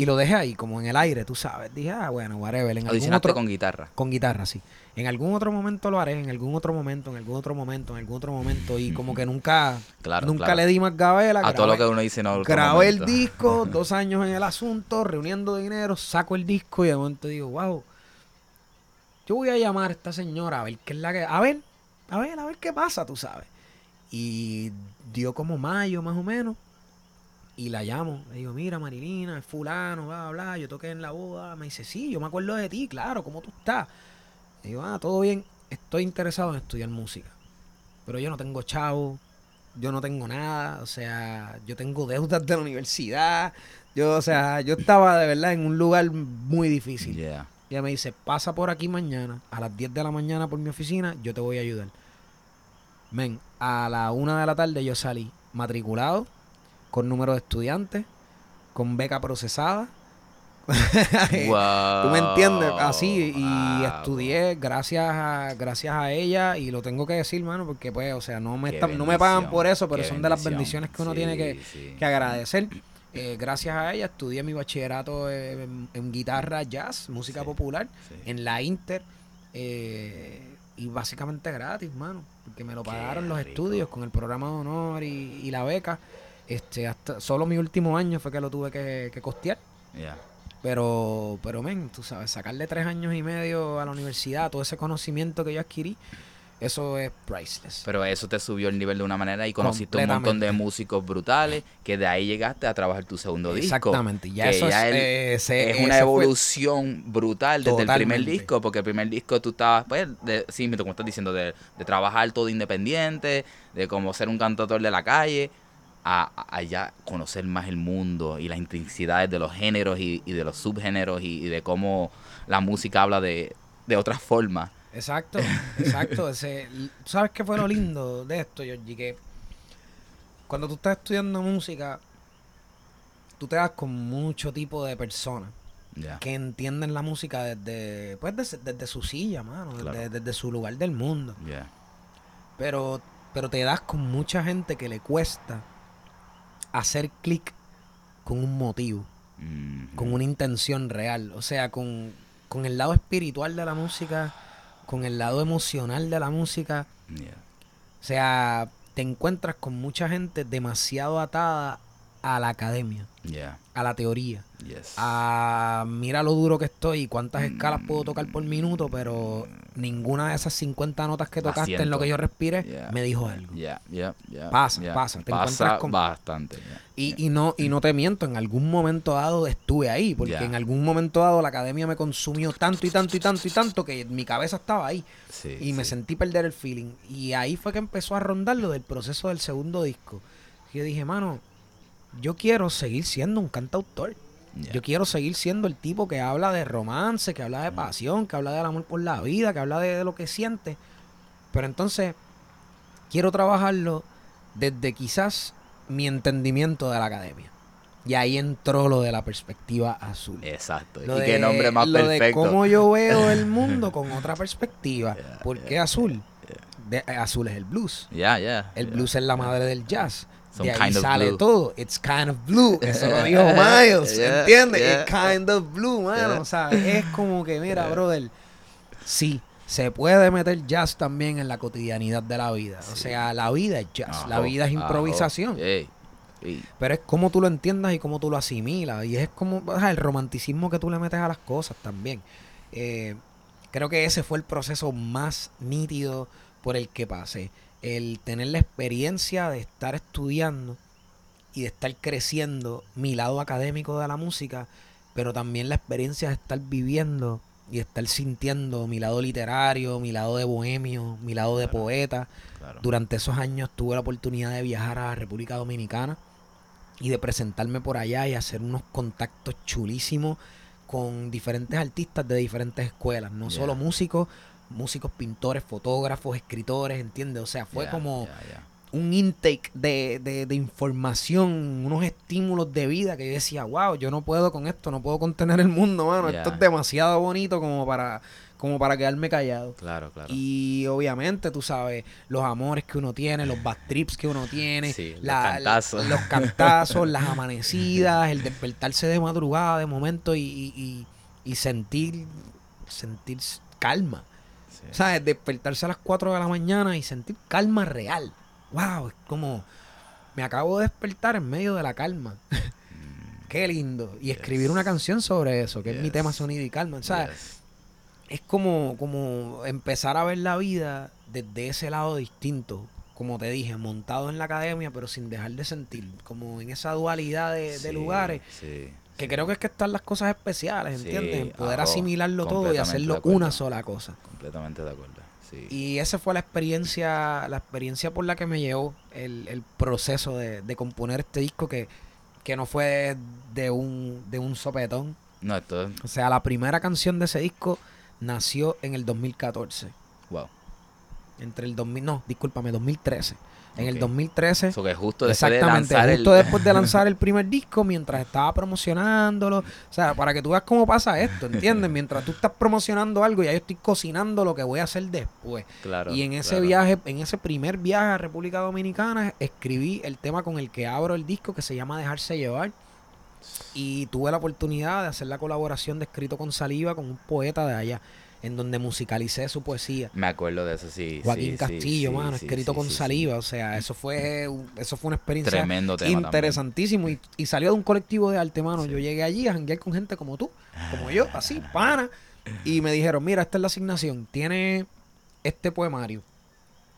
y lo dejé ahí, como en el aire, tú sabes. Dije, ah, bueno, whatever. En algún otro, con guitarra. con guitarra, sí. En algún otro momento lo haré, en algún otro momento, en algún otro momento, en algún otro momento. Y como que nunca, Claro, nunca claro. le di más gabela. A todo lo grabé- que uno dice no. Grabé el disco, dos años en el asunto, reuniendo dinero, saco el disco y de momento digo, wow, yo voy a llamar a esta señora a ver qué es la que. A ver, a ver, a ver qué pasa, tú sabes. Y dio como mayo más o menos. Y la llamo. Le digo, mira, Marilina, es fulano, bla, bla, bla. Yo toqué en la boda. Me dice, sí, yo me acuerdo de ti, claro, ¿cómo tú estás? Le digo, ah, todo bien. Estoy interesado en estudiar música. Pero yo no tengo chavo. Yo no tengo nada. O sea, yo tengo deudas de la universidad. Yo, o sea, yo estaba de verdad en un lugar muy difícil. Yeah. Y ella me dice, pasa por aquí mañana, a las 10 de la mañana por mi oficina, yo te voy a ayudar. Men, a la una de la tarde yo salí matriculado, con número de estudiantes, con beca procesada. Wow. ¿Tú me entiendes? Así, y Wow. estudié gracias a, gracias a ella, y lo tengo que decir, mano, porque pues, o sea, no me, no me pagan por eso, pero qué son de las bendiciones que uno Sí, tiene que, sí. que agradecer. Eh, gracias a ella estudié mi bachillerato en, en guitarra jazz, música Sí, popular, en la Inter. eh, y básicamente gratis, mano. Porque me lo Qué pagaron los rico. estudios con el programa de honor y, y la beca. Este, hasta solo mi último año fue que lo tuve que, que costear. Yeah. Pero, pero, men, tú sabes, sacarle tres años y medio a la universidad, todo ese conocimiento que yo adquirí, eso es priceless. Pero eso te subió el nivel de una manera y conociste un montón de músicos brutales que de ahí llegaste a trabajar tu segundo disco. Exactamente, ya eso ya es, el- eh, ese- es ese una evolución brutal desde el primer disco, porque el primer disco tú estabas, pues, de, sí, como estás diciendo, de, de trabajar todo independiente, de como ser un cantautor de la calle, a, a- ya conocer más el mundo y las intensidades de los géneros y, y de los subgéneros y, y de cómo la música habla de, de otras formas. Exacto, exacto. Ese, ¿tú ¿Sabes qué fue lo lindo de esto, Georgie? Que cuando tú estás estudiando música, tú te das con mucho tipo de personas que entienden la música desde, pues, desde, desde su silla, mano, desde, Claro. desde su lugar del mundo. Ya. Pero, pero te das con mucha gente que le cuesta hacer clic con un motivo, con una intención real. O sea, con, con el lado espiritual de la música, con el lado emocional de la música. Yeah. O sea, te encuentras con mucha gente demasiado atada a la academia, Yeah. A la teoría. Yes. A mira lo duro que estoy y cuántas escalas puedo tocar por minuto, pero ninguna de esas 50 notas que tocaste en lo que yo respire Yeah, me dijo algo. yeah, yeah, Pasa, pasa, te Pasa encuentras con- bastante. Y, y no y no te miento, en algún momento dado estuve ahí, porque en algún momento dado la academia me consumió tanto y tanto y tanto y tanto que mi cabeza estaba ahí Sí, y me sentí perder el feeling. Y ahí fue que empezó a rondar lo del proceso del segundo disco. Yo dije, mano, yo quiero seguir siendo un cantautor. Yeah. Yo quiero seguir siendo el tipo que habla de romance, que habla de pasión, que habla del amor por la vida, que habla de, de lo que siente. Pero entonces quiero trabajarlo desde quizás mi entendimiento de la academia. Y ahí entró lo de la perspectiva azul. Exacto. Lo y de- qué nombre más lo de perfecto. cómo yo veo el mundo con otra perspectiva. Yeah, ¿Por yeah, qué azul? De- eh, azul es el blues. Yeah, yeah. El blues es la madre del jazz. Some de ahí kind of sale blue. todo. It's kind of blue. Eso lo dijo Miles. Yeah, ¿Entiendes? yeah. It's kind of blue, mano. O sea, es como que, mira, brother. Sí, se puede meter jazz también en la cotidianidad de la vida. O sea, la vida es jazz. la vida es improvisación. Pero es como tú lo entiendas y cómo tú lo asimilas. Y es como el romanticismo que tú le metes a las cosas también. Eh, creo que ese fue el proceso más nítido por el que pasé. El tener la experiencia de estar estudiando y de estar creciendo mi lado académico de la música, pero también la experiencia de estar viviendo y estar sintiendo mi lado literario, mi lado de bohemio, mi lado de Claro. poeta. Claro. Durante esos años tuve la oportunidad de viajar a la República Dominicana y de presentarme por allá y hacer unos contactos chulísimos con diferentes artistas de diferentes escuelas, no Yeah. solo músicos, músicos, pintores, fotógrafos, escritores, ¿entiendes? O sea, fue Yeah, como, yeah, yeah. un intake de, de, de información, unos estímulos de vida que yo decía, wow, yo no puedo con esto, no puedo contener el mundo, mano. Esto es demasiado bonito como para, como para quedarme callado. Claro, claro. Y obviamente, tú sabes, los amores que uno tiene, los bad trips que uno tiene, Sí, los la- cantazos. los cantazos, las amanecidas, el despertarse de madrugada de momento y, y- y- y sentir, sentir calma. Sí. ¿Sabes? Despertarse a las 4 de la mañana y sentir calma real. ¡Wow! Es como. Me acabo de despertar en medio de la calma. Qué lindo. Y escribir. Yes. una canción sobre eso, que es mi tema sonido y calma. ¿Sabes? Yes. Es como, como empezar a ver la vida desde ese lado distinto. Como te dije, montado en la academia, pero sin dejar de sentir. Como en esa dualidad de, de lugares. Sí. Que creo que es que están las cosas especiales, ¿entiendes? Sí, En poder asimilarlo todo y hacerlo una sola cosa. Completamente de acuerdo. Sí. Y esa fue la experiencia, la experiencia por la que me llevó el, el proceso de, de componer este disco que, que no fue de un, de un sopetón. No, esto es. O sea, la primera canción de ese disco nació en el 2014. Wow. Entre el 2000, no, discúlpame, 2013. En el Ok. 2013. Eso que justo después de Exactamente, lanzar justo el. después de lanzar el primer disco, mientras estaba promocionándolo. O sea, para que tú veas cómo pasa esto, ¿entiendes? Mientras tú estás promocionando algo, ya yo estoy cocinando lo que voy a hacer después. Claro. y en ese claro. viaje, en ese primer viaje a República Dominicana, escribí el tema con el que abro el disco que se llama Dejarse Llevar. Y tuve la oportunidad de hacer la colaboración de Escrito con Saliva con un poeta de allá, en donde musicalicé su poesía. Me acuerdo de eso, sí. Joaquín sí, Castillo, sí, mano, sí, escrito con saliva. O sea, eso fue eso fue una experiencia Tremendo tema. interesantísimo. Y, y salió de un colectivo de arte, mano. Yo llegué allí a janguear con gente como tú, como yo, así, pana. Y me dijeron, mira, esta es la asignación. Tiene este poemario.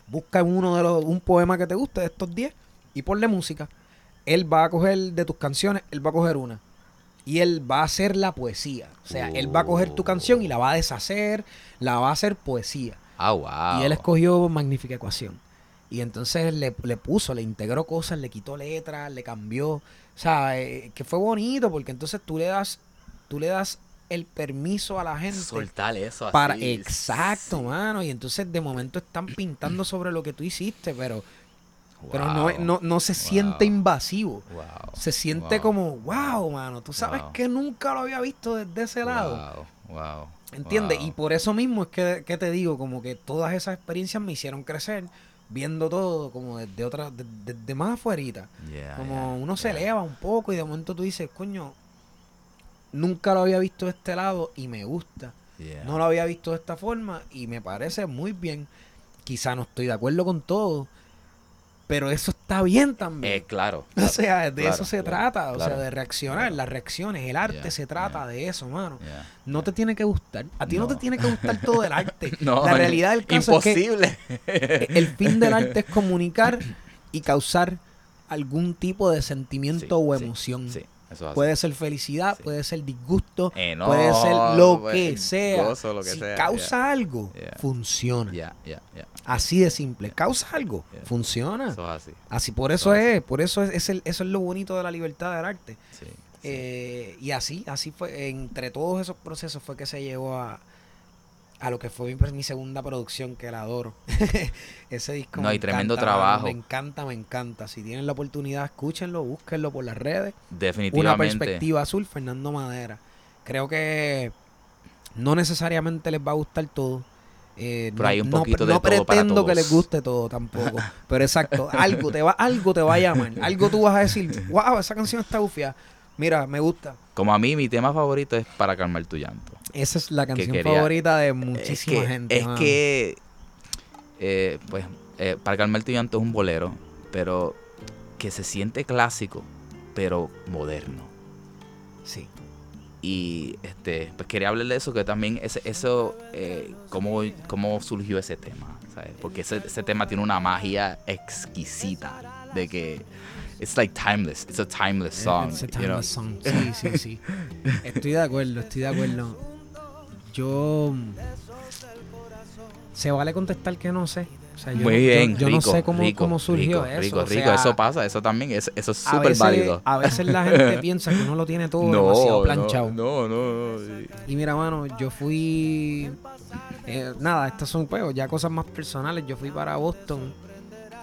Busca uno de los, un poema que te guste de estos 10 y ponle música. Él va a coger de tus canciones, él va a coger una. Y él va a hacer la poesía. O sea, él va a coger tu canción y la va a deshacer, la va a hacer poesía. Ah, wow. Y él escogió Magnífica Ecuación. Y entonces le, le puso, le integró cosas, le quitó letras, le cambió. O sea, eh, que fue bonito porque entonces tú le das, tú le das el permiso a la gente Soltar eso así. para. Exacto, sí. mano. Y entonces de momento están pintando sobre lo que tú hiciste, pero, pero no, no, no se siente invasivo. Wow. Se siente como, wow, mano. Tú sabes que nunca lo había visto desde ese lado. Wow. Wow. ¿Entiendes? Y por eso mismo es que, que te digo, como que todas esas experiencias me hicieron crecer, viendo todo como desde otra, de- desde más afuerita. Yeah, Como yeah, uno se yeah. eleva un poco y de momento tú dices, coño, nunca lo había visto de este lado y me gusta. No lo había visto de esta forma y me parece muy bien. Quizá no estoy de acuerdo con todo, pero eso está bien también. Eh, claro. o sea, de claro, eso se claro, trata, o sea, de reaccionar, las reacciones, el arte Yeah, se trata yeah. de eso, mano. yeah, No te tiene que gustar. A ti no, te tiene que gustar todo el arte. No, la realidad del caso es que imposible. el fin del arte es comunicar y causar algún tipo de sentimiento Sí, o sí, emoción. Sí, eso. Puede ser felicidad, Sí. puede ser disgusto, Enojo, puede ser lo pues, que sea. gozo, lo que si sea, causa algo, Yeah. funciona. Así de simple. Causa algo, funciona. Eso es así. Así por eso Eso es por eso es, es el- eso es lo bonito de la libertad del arte. Sí. sí. Eh, y así, así fue, entre todos esos procesos fue que se llegó a, a lo que fue mi, segunda producción, que la adoro. Ese disco No, me y tremendo encanta, mano, trabajo. Me encanta, me encanta. Si tienen la oportunidad, escúchenlo, búsquenlo por las redes. Una Definitivamente. perspectiva azul, Fernando Madera. Creo que no necesariamente les va a gustar todo. Eh, Pero no, hay un no- poquito no de todo para pretendo que les guste todo tampoco. pero exacto, algo te va, algo te va a llamar. Algo tú vas a decir, wow, esa canción está bufia. Mira, me gusta. Como a mí, mi tema favorito es Para calmar tu llanto. Esa es la canción quería- favorita de muchísima es que, gente. Es que, eh, pues, eh, Para calmar tu llanto es un bolero, pero que se siente clásico, pero moderno. Sí. Y este, pues quería hablar de eso, que también ese, eso, eh, cómo, cómo surgió ese tema, ¿sabes? Porque ese, ese tema tiene una magia exquisita de que it's like timeless, it's a timeless song, It's a you know? timeless song. Sí, sí, sí. Estoy de acuerdo, estoy de acuerdo. Yo. Se vale contestar que no sé. O sea, yo, Muy no- yo- bien, yo, rico, no sé cómo, rico, cómo surgió rico, eso. Rico, o rico, sea, eso pasa, eso también, es- eso es súper válido. A veces la gente piensa que uno lo tiene todo demasiado planchado. No, no, no. sí. Y mira, mano, yo fui. eh, nada, estas son pues, ya cosas más personales. Yo fui para Boston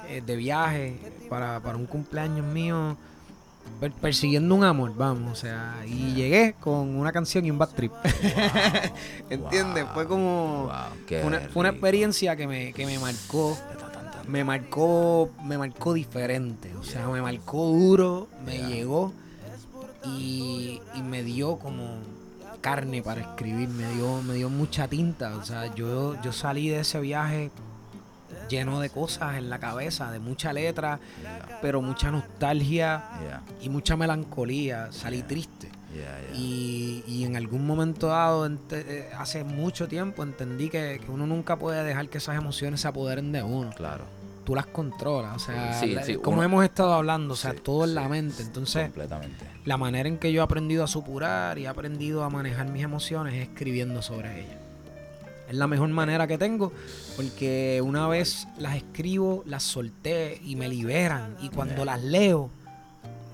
eh, de viaje para, para un cumpleaños mío per- persiguiendo un amor, vamos, o sea, y llegué con una canción y un bad trip. ¿Entiendes? Wow. Fue como Wow, una, fue una experiencia que me, que me marcó me marcó me marcó diferente o sea me marcó duro me Yeah. llegó y, y me dio como carne para escribir me dio me dio mucha tinta o sea yo yo salí de ese viaje lleno de cosas en la cabeza de mucha letra pero mucha nostalgia Yeah, y mucha melancolía salí triste yeah, y, y en algún momento dado, ente- eh, hace mucho tiempo, entendí que, que uno nunca puede dejar que esas emociones se apoderen de uno. Claro. Tú las controlas, o sea, Sí, la- sí, como uno- hemos estado hablando, o sea, Sí, todo en la mente. Entonces, Completamente. la manera en que yo he aprendido a supurar y he aprendido a manejar mis emociones es escribiendo sobre ellas. Es la mejor manera que tengo porque una vez las escribo, las solté y me liberan. Y cuando las leo,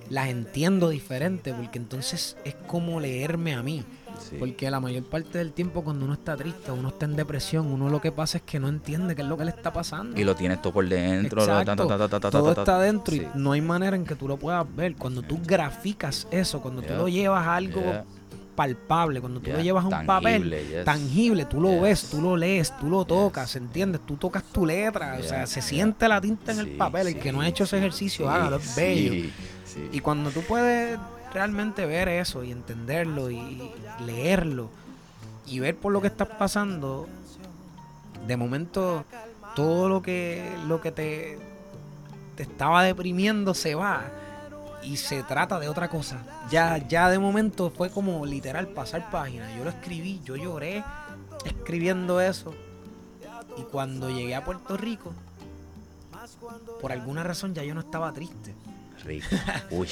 las entiendo diferente porque entonces es como leerme a mí. Sí. Porque la mayor parte del tiempo cuando uno está triste, uno está en depresión, uno lo que pasa es que no entiende qué es lo que le está pasando. Y lo tienes todo por dentro. lo- Exacto. ta, ta, ta, ta, ta, Todo está dentro Sí. y no hay manera en que tú lo puedas ver. Cuando tú graficas eso, cuando tú Yeah. lo llevas a algo Yeah, palpable, cuando tú yeah. lo llevas a un papel Tangible, yes. tangible, tú lo Yes. ves, tú lo lees, tú lo tocas, Yes. ¿entiendes? Tú tocas tu letra, o sea, se siente la tinta en el Sí, papel. El sí, que no ha hecho ese ejercicio, sí, hágalo, es sí, bello. sí. Y cuando tú puedes realmente ver eso y entenderlo y leerlo y ver por lo que estás pasando, de momento todo lo que lo que te, te estaba deprimiendo se va y se trata de otra cosa. Ya, ya de momento fue como literal pasar página. Yo lo escribí, yo lloré escribiendo eso. Y cuando llegué a Puerto Rico, por alguna razón ya yo no estaba triste Rico. Uy.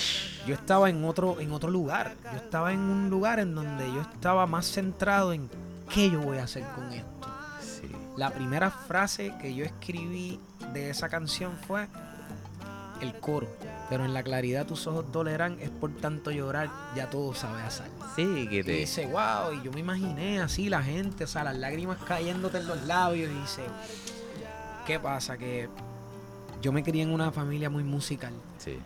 yo estaba en otro, en otro lugar. Yo estaba en un lugar en donde yo estaba más centrado en qué yo voy a hacer con esto. Sí. La primera frase que yo escribí de esa canción fue el coro. Pero en la claridad tus ojos dolerán, es por tanto llorar, ya todo sabe a sal. Sí, que Y te. dice, wow, y yo me imaginé así la gente, o sea, las lágrimas cayéndote en los labios. Y dice, ¿qué pasa? Que yo me crié en una familia muy musical. Sí.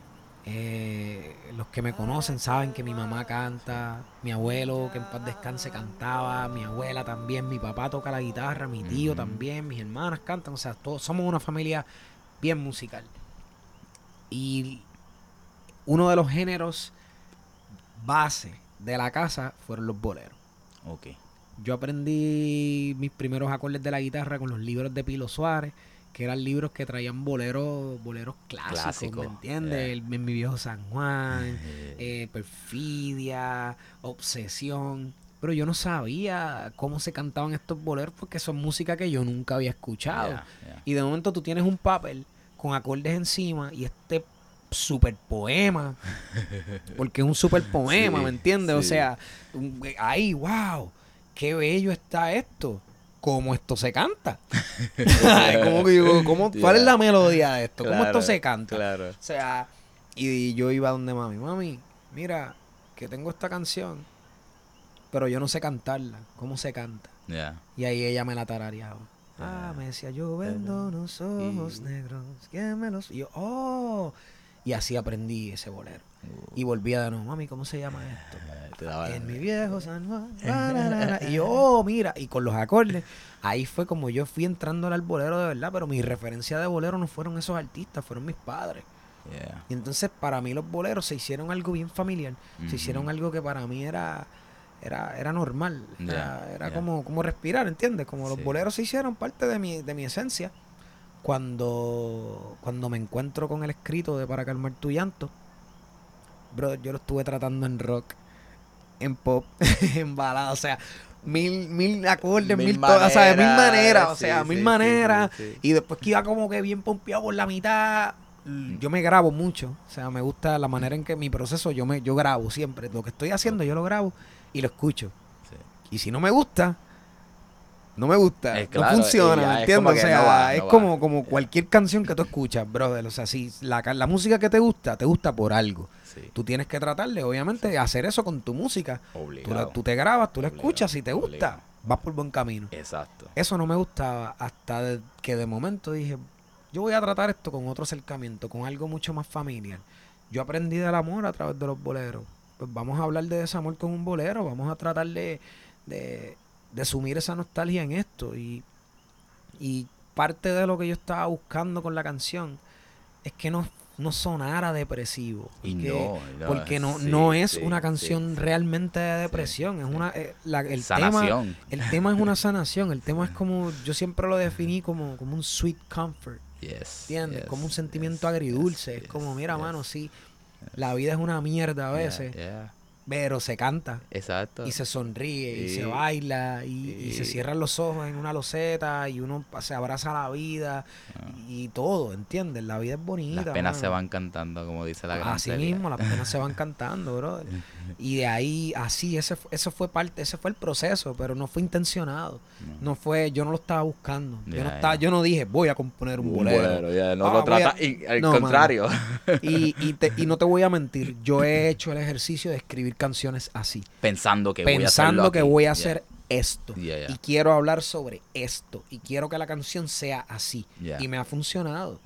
Eh, los que me conocen saben que mi mamá canta, mi abuelo, que en paz descanse, cantaba, mi abuela también, mi papá toca la guitarra, mi tío también, mis hermanas cantan, o sea, todos somos una familia bien musical. Y uno de los géneros base de la casa fueron los boleros. Ok. Yo aprendí mis primeros acordes de la guitarra con los libros de Pilo Suárez, que eran libros que traían boleros, boleros clásicos, Clásico, ¿me entiendes? yeah. El- en mi viejo San Juan, Eh, eh, Perfidia, Obsesión. Pero yo no sabía cómo se cantaban estos boleros porque son música que yo nunca había escuchado. yeah, yeah. Y de momento tú tienes un papel con acordes encima y este super poema. Porque es un super poema, Sí, ¿me entiendes? O sea, ay, wow, qué bello está esto. ¿Cómo esto se canta? ¿Cómo que yo- cómo- ¿Cuál es la melodía de esto? ¿Cómo esto Claro, se canta? Claro. O sea, y yo iba donde mami, mami, mira, que tengo esta canción, pero yo no sé cantarla. ¿Cómo se canta? Yeah. Y ahí ella me la tarareaba. Ah, me decía, yo vendo unos ojos negros, que me los... Y yo, oh. Y así aprendí ese bolero. Y volvía de nuevo, mami, ¿cómo se llama esto? En mi viejo San Juan. la, la, la, la. Y yo, oh, mira, y con los acordes, ahí fue como yo fui entrando al bolero de verdad, pero mi referencia de bolero no fueron esos artistas, fueron mis padres. Yeah. Y entonces para mí los boleros se hicieron algo bien familiar, se hicieron algo que para mí era era, era normal, era, era como, como respirar, ¿entiendes? Como los boleros se hicieron parte de mi, de mi esencia. Cuando, cuando me encuentro con el escrito de Para calmar tu llanto, bro, yo lo estuve tratando en rock, en pop, en balada, o sea, mil, mil acordes, mil, Mil o sea, mil maneras, o sea, sí, mil maneras. Y después que iba como que bien pompeado por la mitad, l- yo me grabo mucho. O sea, me gusta la manera en que mi proceso, yo me yo grabo siempre. Lo que estoy haciendo, yo lo grabo y lo escucho. Sí. Y si no me gusta, no me gusta. Es claro, no funciona, y ya ¿me es entiendes? como O sea, no va, es no como, como cualquier canción que tú escuchas, brother. O sea, si la, la música que te gusta, te gusta por algo. Sí. Tú tienes que tratarle, obviamente, hacer eso con tu música. Tú, la- Obligado. tú te grabas, tú la Obligado, escuchas, si te gusta, obligado. vas por buen camino. Exacto. Eso no me gustaba hasta de- que de momento dije, yo voy a tratar esto con otro acercamiento, con algo mucho más familiar. Yo aprendí del amor a través de los boleros. Pues vamos a hablar de desamor con un bolero, vamos a tratar de, de, de sumir esa nostalgia en esto. Y, y parte de lo que yo estaba buscando con la canción es que no, no sonara depresivo. Y porque- no, no, porque no, sí, no es sí, una canción sí. realmente de depresión, es una eh, la- el tema Sanación. el tema es una sanación, el tema es como yo siempre lo definí como, como un sweet comfort, Yes, ¿entiendes? yes, como un sentimiento yes, agridulce, es como, mira, mano, sí, la vida es una mierda a Yeah, veces, yeah. Pero se canta Exacto. y se sonríe y, Y- se baila y, y se cierran los ojos en una loseta y uno se abraza a la vida y todo, ¿entiendes? La vida es bonita. Ah. Las penas se van cantando, como dice la gran Así mismo, las penas se van cantando, brother. Y de ahí, así, ese, eso fue parte, ese fue el proceso, pero no fue intencionado. No fue, yo no lo estaba buscando. yo, no estaba, yo no dije, voy a componer un Un bolero. bolero, no Ah, lo a- trata, y al No, contrario. Y, y, te- y no te voy a mentir, yo he hecho el ejercicio de escribir canciones así. Pensando que voy a que aquí. voy a Yeah, hacer esto. Yeah, yeah. Y quiero hablar sobre esto. Y quiero que la canción sea así. Y me ha funcionado.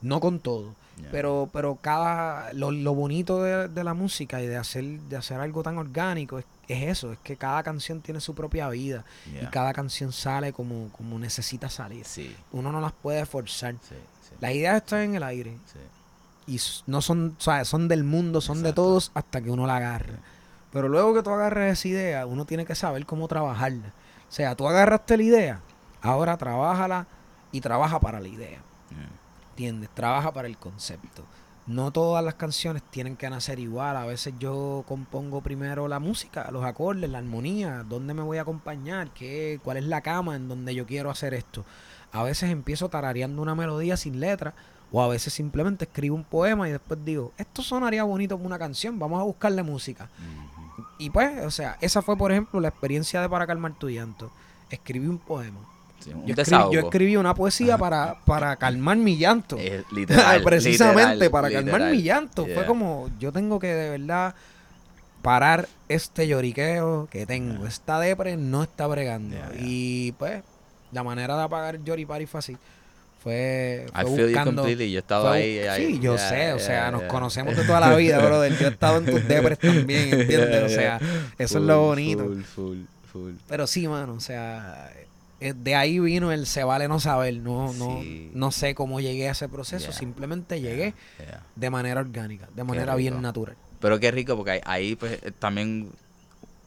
No con todo. Pero, pero cada lo, lo bonito de, de la música y de hacer, de hacer algo tan orgánico es, es eso, es que cada canción tiene su propia vida y cada canción sale como, como necesita salir. Sí, Uno no las puede forzar. sí, sí. Las ideas están en el aire sí. Y no son, o sea, son del mundo, son de todos hasta que uno la agarre. Pero luego que tú agarres esa idea, uno tiene que saber cómo trabajarla. O sea, tú agarraste la idea, ahora trabájala y trabaja para la idea. Yeah. ¿Entiendes? Trabaja para el concepto. No todas las canciones tienen que nacer igual. A veces yo compongo primero la música, los acordes, la armonía, dónde me voy a acompañar, qué, cuál es la cama en donde yo quiero hacer esto. A veces empiezo tarareando una melodía sin letra, o a veces simplemente escribo un poema y después digo, esto sonaría bonito como una canción, vamos a buscarle música. Y pues, o sea, esa fue, por ejemplo, la experiencia de Para Calmar tu Llanto. Escribí un poema. Sí, un Yo escribí, desahogo. yo escribí una poesía para, para calmar mi llanto. Eh, literal, Precisamente literal, para calmar mi llanto. Fue como, yo tengo que de verdad parar este lloriqueo que tengo. Yeah. Esta depre no está bregando. Yeah. Y pues, la manera de apagar el lloripari fue así. Fue, I fue feel you buscando... completely. Yo estaba fue- ahí, ahí. sí, yo yeah, sé, o sea, yeah, nos yeah. conocemos de toda la vida, brother. Yo he estado en tus depres también, ¿entiendes? O sea, eso es lo Full, bonito. Full, full, full. Pero sí, mano, o sea, eh, de ahí vino el se vale no saber. No, no, Sí. no sé cómo llegué a ese proceso, Yeah. simplemente llegué Yeah, yeah. de manera orgánica, de manera bien natural. Pero qué rico, porque ahí, ahí, pues eh, también,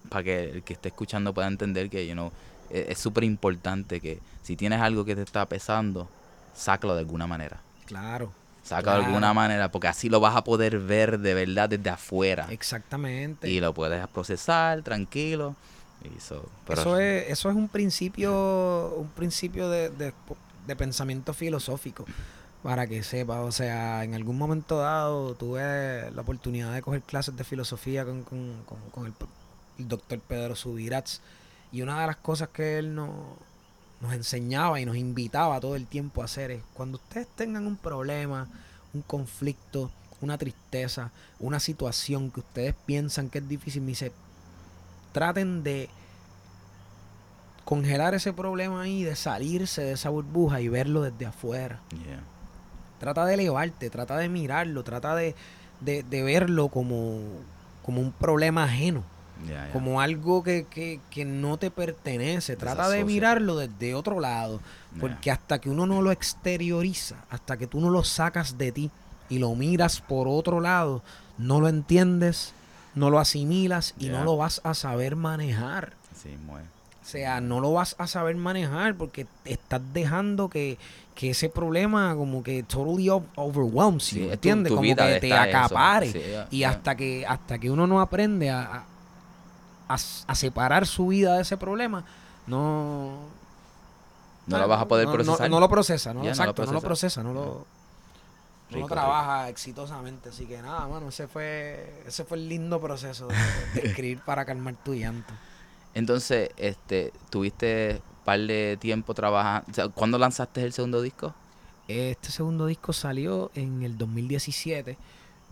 para que el que esté escuchando pueda entender que, you know, e- es súper importante que si tienes algo que te está pesando, sácalo de alguna manera. Claro, Sácalo de alguna manera, porque así lo vas a poder ver de verdad desde afuera. exactamente. Y lo puedes procesar tranquilo. Y so- pero- eso es, eso es un principio, un principio de, de- de pensamiento filosófico. Para que sepa, o sea, en algún momento dado tuve la oportunidad de coger clases de filosofía con, con- con- con el, el doctor Pedro Subirats. Y una de las cosas que él nos, nos enseñaba y nos invitaba todo el tiempo a hacer es, cuando ustedes tengan un problema, un conflicto, una tristeza, una situación que ustedes piensan que es difícil, me dice, traten de congelar ese problema ahí, de salirse de esa burbuja y verlo desde afuera. Yeah. Trata de elevarte, trata de mirarlo, trata de, de- de verlo como, como un problema ajeno, Yeah, yeah. como algo que, que- que no te pertenece. Trata de mirarlo desde otro lado, Yeah. porque hasta que uno no lo exterioriza, hasta que tú no lo sacas de ti y lo miras por otro lado, no lo entiendes, no lo asimilas y no lo vas a saber manejar. Sí, muy. O sea, no lo vas a saber manejar porque estás dejando que, que ese problema como que totally overwhelms Sí, you, tu- ¿entiendes? tu como que te acapare. Sí, y hasta que hasta que uno no aprende a, a, a separar su vida de ese problema, no... No lo vas a poder no- no- procesar. No, lo procesa, no, no lo no procesa. no lo... Rico, no rico. trabaja exitosamente, así que nada, mano, ese fue ese fue el lindo proceso de, de escribir para calmar tu llanto. Entonces, este, tuviste un par de tiempo trabajando. O sea, ¿Cuándo lanzaste el segundo disco? Este segundo disco salió en el 2017,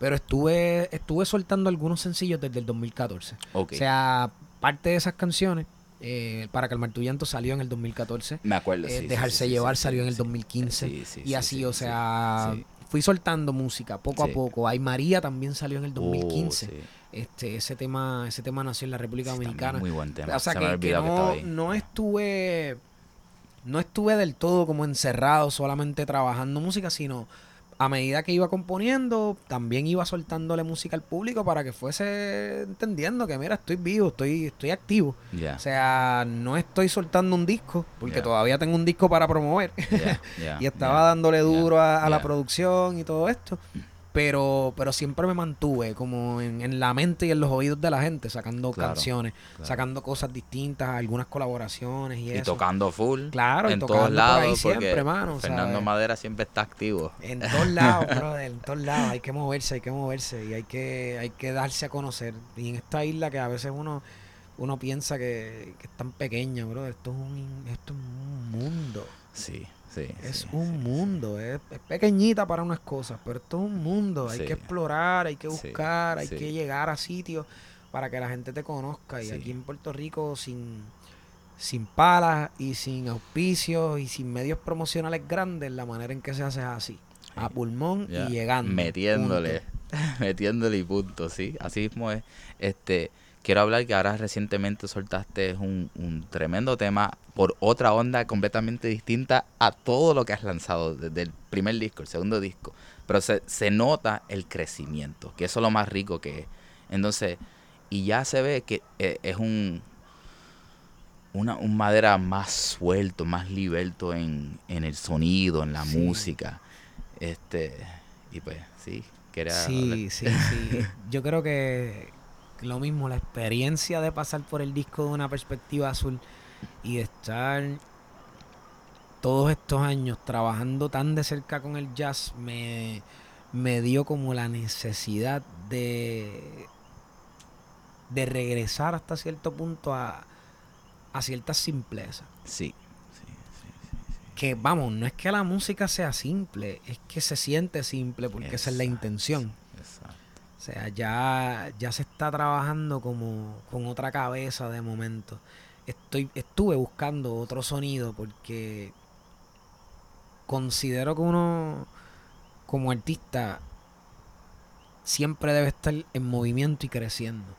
pero estuve estuve soltando algunos sencillos desde el 2014. Ok. O sea, parte de esas canciones Eh, para calmar tu llanto salió en el 2014. Me acuerdo, Eh, sí, Dejarse sí, llevar salió en el sí. 2015. Sí, sí, y sí, así, sí, o sea, fui soltando música poco a poco. Ay María también salió en el 2015. Uh, sí. Este, ese tema, ese tema nació en la República Dominicana. Muy buen tema. O sea Se que, que que no, ahí. no estuve no estuve del todo como encerrado solamente trabajando música, sino a medida que iba componiendo, también iba soltándole música al público para que fuese entendiendo que mira, estoy vivo, estoy, estoy activo. O sea, no estoy soltando un disco, porque todavía tengo un disco para promover. y estaba dándole duro a, a la producción y todo esto. Pero, pero siempre me mantuve como en, en la mente y en los oídos de la gente, sacando Claro, canciones, claro. sacando cosas distintas, algunas colaboraciones y, Y eso. tocando full. Claro, y en tocando todos por lados. ahí porque siempre, mano, Fernando ¿sabes? Madera siempre está activo. En todos lados, brother, en todos lados. Hay que moverse, hay que moverse y hay que, hay que darse a conocer. Y en esta isla que a veces uno, uno piensa que, que es tan pequeña, brother, esto es un, esto es un mundo. Sí, sí. Es sí, un sí, mundo, Es, es pequeñita para unas cosas, pero esto es un mundo. Hay que explorar, hay que buscar, hay que llegar a sitios para que la gente te conozca. Y aquí en Puerto Rico, sin, sin palas y sin auspicios y sin medios promocionales grandes, la manera en que se hace es así. A pulmón y llegando. Metiéndole. punto. metiéndole y punto, sí. Así mismo es. Este, quiero hablar que ahora recientemente soltaste un, un tremendo tema por otra onda completamente distinta a todo lo que has lanzado desde el primer disco, el segundo disco. Pero se, se nota el crecimiento, que eso es lo más rico que es. Entonces, y ya se ve que eh, es un una, un madera más suelto, más liberto en, en el sonido, en la Sí. música. Este, y pues, sí, quería Sí, sí, sí. Yo creo que lo mismo, la experiencia de pasar por el disco de una perspectiva azul y de estar todos estos años trabajando tan de cerca con el jazz me, me dio como la necesidad de, de regresar hasta cierto punto a, a ciertas simplezas. Sí, Que vamos, no es que la música sea simple, es que se siente simple porque esa es la intención. O sea, ya, ya se está trabajando como con otra cabeza de momento. Estoy, estuve buscando otro sonido porque considero que uno como artista siempre debe estar en movimiento y creciendo.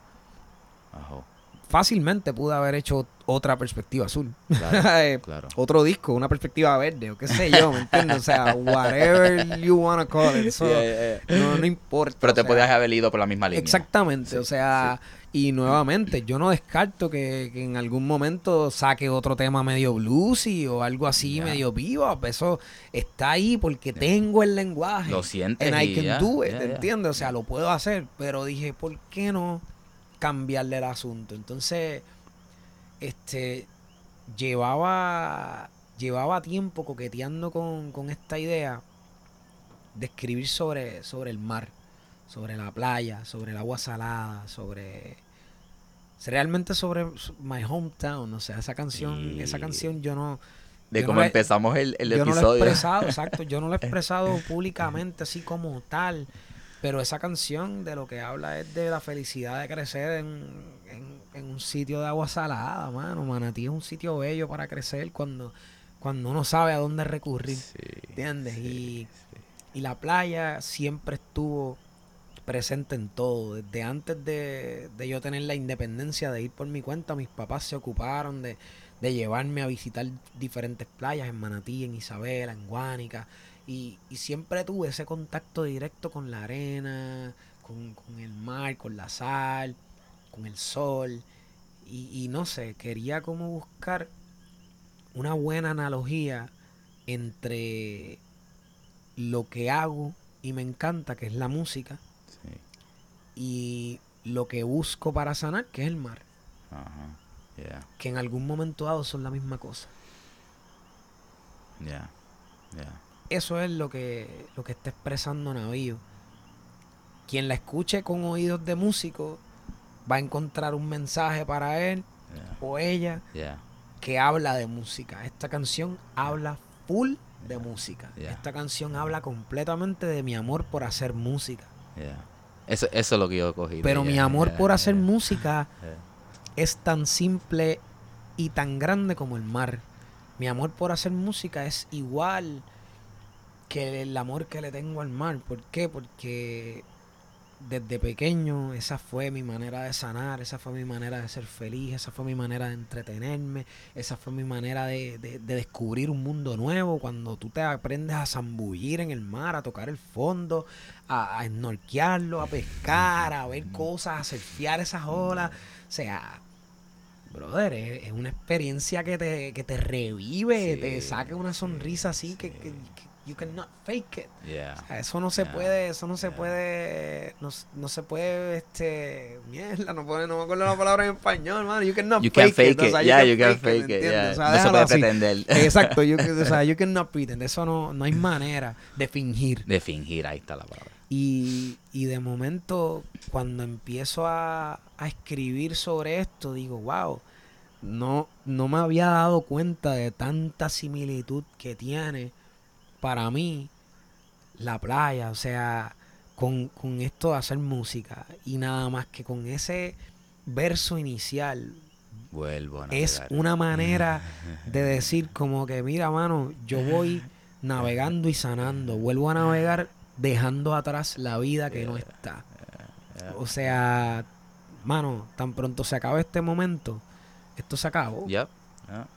Ajá. Fácilmente pude haber hecho otra perspectiva azul. Claro, Eh, claro. Otro disco, una perspectiva verde, o qué sé yo, ¿me entiendes? O sea, whatever you wanna call it. eso Yeah, yeah, no, no importa. Pero te sea, podías haber ido por la misma línea. Exactamente, Sí, o sea, y nuevamente, yo no descarto que, que en algún momento saque otro tema medio bluesy o algo así, medio vivo. Eso está ahí porque tengo el lenguaje. Lo sientes And I can do it. ¿entiendes? O sea, lo puedo hacer, pero dije, ¿por qué no cambiarle el asunto? Entonces, este, llevaba, llevaba tiempo coqueteando con, con esta idea de escribir sobre, sobre el mar, sobre la playa, sobre el agua salada, sobre realmente sobre my hometown, o sea, esa canción, esa canción yo no De yo cómo no empezamos el, el yo no lo he episodio. expresado, exacto, yo no lo he expresado públicamente así como tal, pero esa canción de lo que habla es de la felicidad de crecer en, en- en un sitio de agua salada, mano. Manatí es un sitio bello para crecer cuando, cuando uno sabe a dónde recurrir, Sí, ¿entiendes? sí, y, sí. y la playa siempre estuvo presente en todo. Desde antes de, de yo tener la independencia de ir por mi cuenta, mis papás se ocuparon de, de llevarme a visitar diferentes playas en Manatí, en Isabela, en Guánica. Y, y siempre tuve ese contacto directo con la arena, con, con el mar, con la sal, con el sol. Y, y no sé, quería como buscar una buena analogía entre lo que hago y me encanta, que es la música, Sí. y lo que busco para sanar, que es el mar. Yeah, que en algún momento dado son la misma cosa. yeah, yeah. Eso es lo que, lo que está expresando Navío. Quien la escuche con oídos de músico va a encontrar un mensaje para él Yeah, o ella yeah. que habla de música. Esta canción habla full de música. Esta canción habla completamente de mi amor por hacer música. Eso, eso es lo que yo cogí. Pero ella, mi amor yeah, por hacer yeah, música yeah. es tan simple y tan grande como el mar. Mi amor por hacer música es igual que el amor que le tengo al mar. ¿Por qué? Porque desde pequeño esa fue mi manera de sanar, esa fue mi manera de ser feliz, esa fue mi manera de entretenerme, esa fue mi manera de, de, de descubrir un mundo nuevo. Cuando tú te aprendes a zambullir en el mar, a tocar el fondo, a, a snorkearlo, a pescar, a ver cosas, a surfear esas olas. O sea, brother, es, es una experiencia que te, que te revive, Sí. te saca una sonrisa así que, que, que you cannot fake it. Yeah. O sea, Eso no se Yeah, puede, eso no se yeah. puede, no, no se puede, este, mierda, no, puede, no me acuerdo la palabra en español, mano. You cannot You fake, can fake it. o it. sea, yeah, you can ¿me fake it. O sea, no se puede así. pretender. Exacto, you, can- o sea, you cannot pretend. Eso no, no hay manera de fingir. De fingir, ahí está la palabra. Y, y de momento, cuando empiezo a, a escribir sobre esto, digo, wow, no, no me había dado cuenta de tanta similitud que tiene para mí la playa, o sea, con, con esto de hacer música. Y nada más que con ese verso inicial, Vuelvo a es una manera de decir como que, mira, mano, yo voy navegando y sanando, vuelvo a navegar dejando atrás la vida que no está. O sea, mano, tan pronto se acaba este momento, esto se acabó. Yep.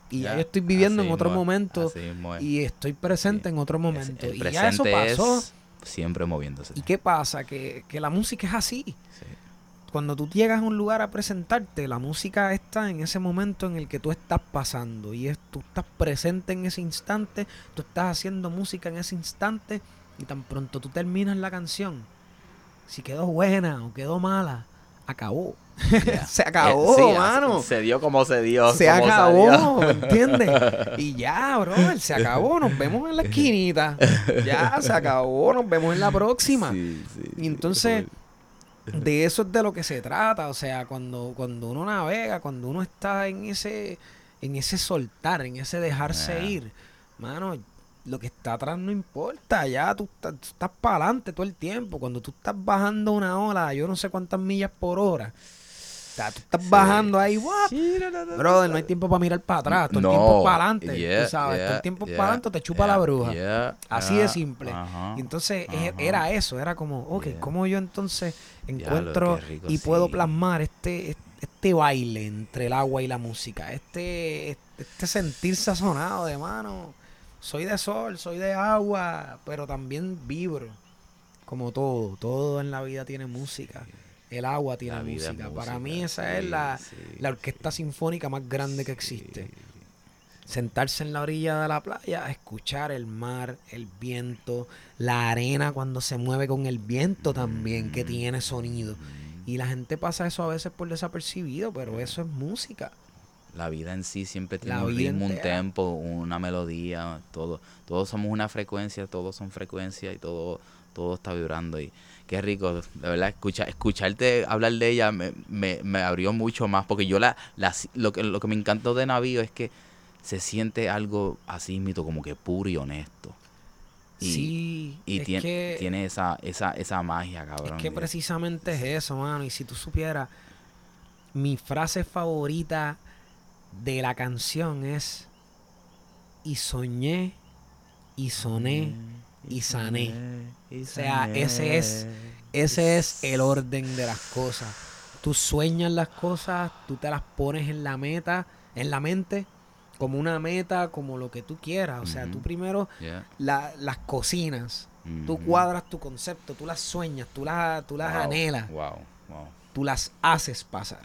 Y ya yo estoy viviendo en otro momento es. y estoy presente Sí. en otro momento. Y ya eso pasó. es siempre moviéndose. ¿Y qué pasa? Que, que la música es así. Sí. Cuando tú llegas a un lugar a presentarte, la música está en ese momento en el que tú estás pasando y es, tú estás presente en ese instante, tú estás haciendo música en ese instante y tan pronto tú terminas la canción, si quedó buena o quedó mala, acabó. Yeah. se acabó, Eh, sí, mano. Se dio como se dio. Se acabó. ¿me entiendes? Y ya, brother, se acabó. Nos vemos en la esquinita. Ya, se acabó. Nos vemos en la próxima. Sí, sí, Y entonces, de eso es de lo que se trata. O sea, cuando, cuando uno navega, cuando uno está en ese, en ese soltar, en ese dejarse Ah. ir, mano, lo que está atrás no importa. Ya tú, tú estás para adelante todo el tiempo. Cuando tú estás bajando una ola, yo no sé cuántas millas por hora. Sea, tú estás Sí. bajando ahí, ¡guap! Sí, no, no, no, Brother, no. hay tiempo para mirar para atrás, todo el tiempo para adelante, yeah, tú sabes, todo el tiempo yeah, para adelante, te chupa la bruja. Así de simple. Y entonces e- era eso, era como, ok. ¿cómo yo entonces encuentro rico, y puedo plasmar este, este, este baile entre el agua y la música? Este, este, este sentir sazonado de mano. Soy de sol, soy de agua, pero también vibro. Como todo, todo en la vida tiene música. El agua tiene La música. Para mí esa es la, sí, la orquesta sinfónica más grande que existe. Sentarse en la orilla de la playa, escuchar el mar, el viento, la arena cuando se mueve con el viento también, que tiene sonido. Y la gente pasa eso a veces por desapercibido, pero eso es música. La vida en sí siempre tiene La un ritmo, un tempo, una melodía, todo. Todos somos una frecuencia, todos son frecuencias y todo, todo está vibrando. Y qué rico, de verdad, escucha, escucharte hablar de ella me, me, me abrió mucho más. Porque yo la, la lo, que, lo que me encantó de Navío es que se siente algo así, mito, como que puro y honesto. Y, sí, y es, tiene, que, tiene esa, esa, esa magia, cabrón. es que precisamente es eso, mano. Y si tú supieras, mi frase favorita de la canción es, y soñé, y soné, y sané. O sea, ese es- Ese es el orden de las cosas. Tú sueñas las cosas, tú te las pones en la meta, en la mente, como una meta, como lo que tú quieras. O sea, tú primero Yeah. la- las cocinas, tú cuadras tu concepto, tú las sueñas, tú las, tú las Wow, anhelas, Wow, wow. tú las haces pasar.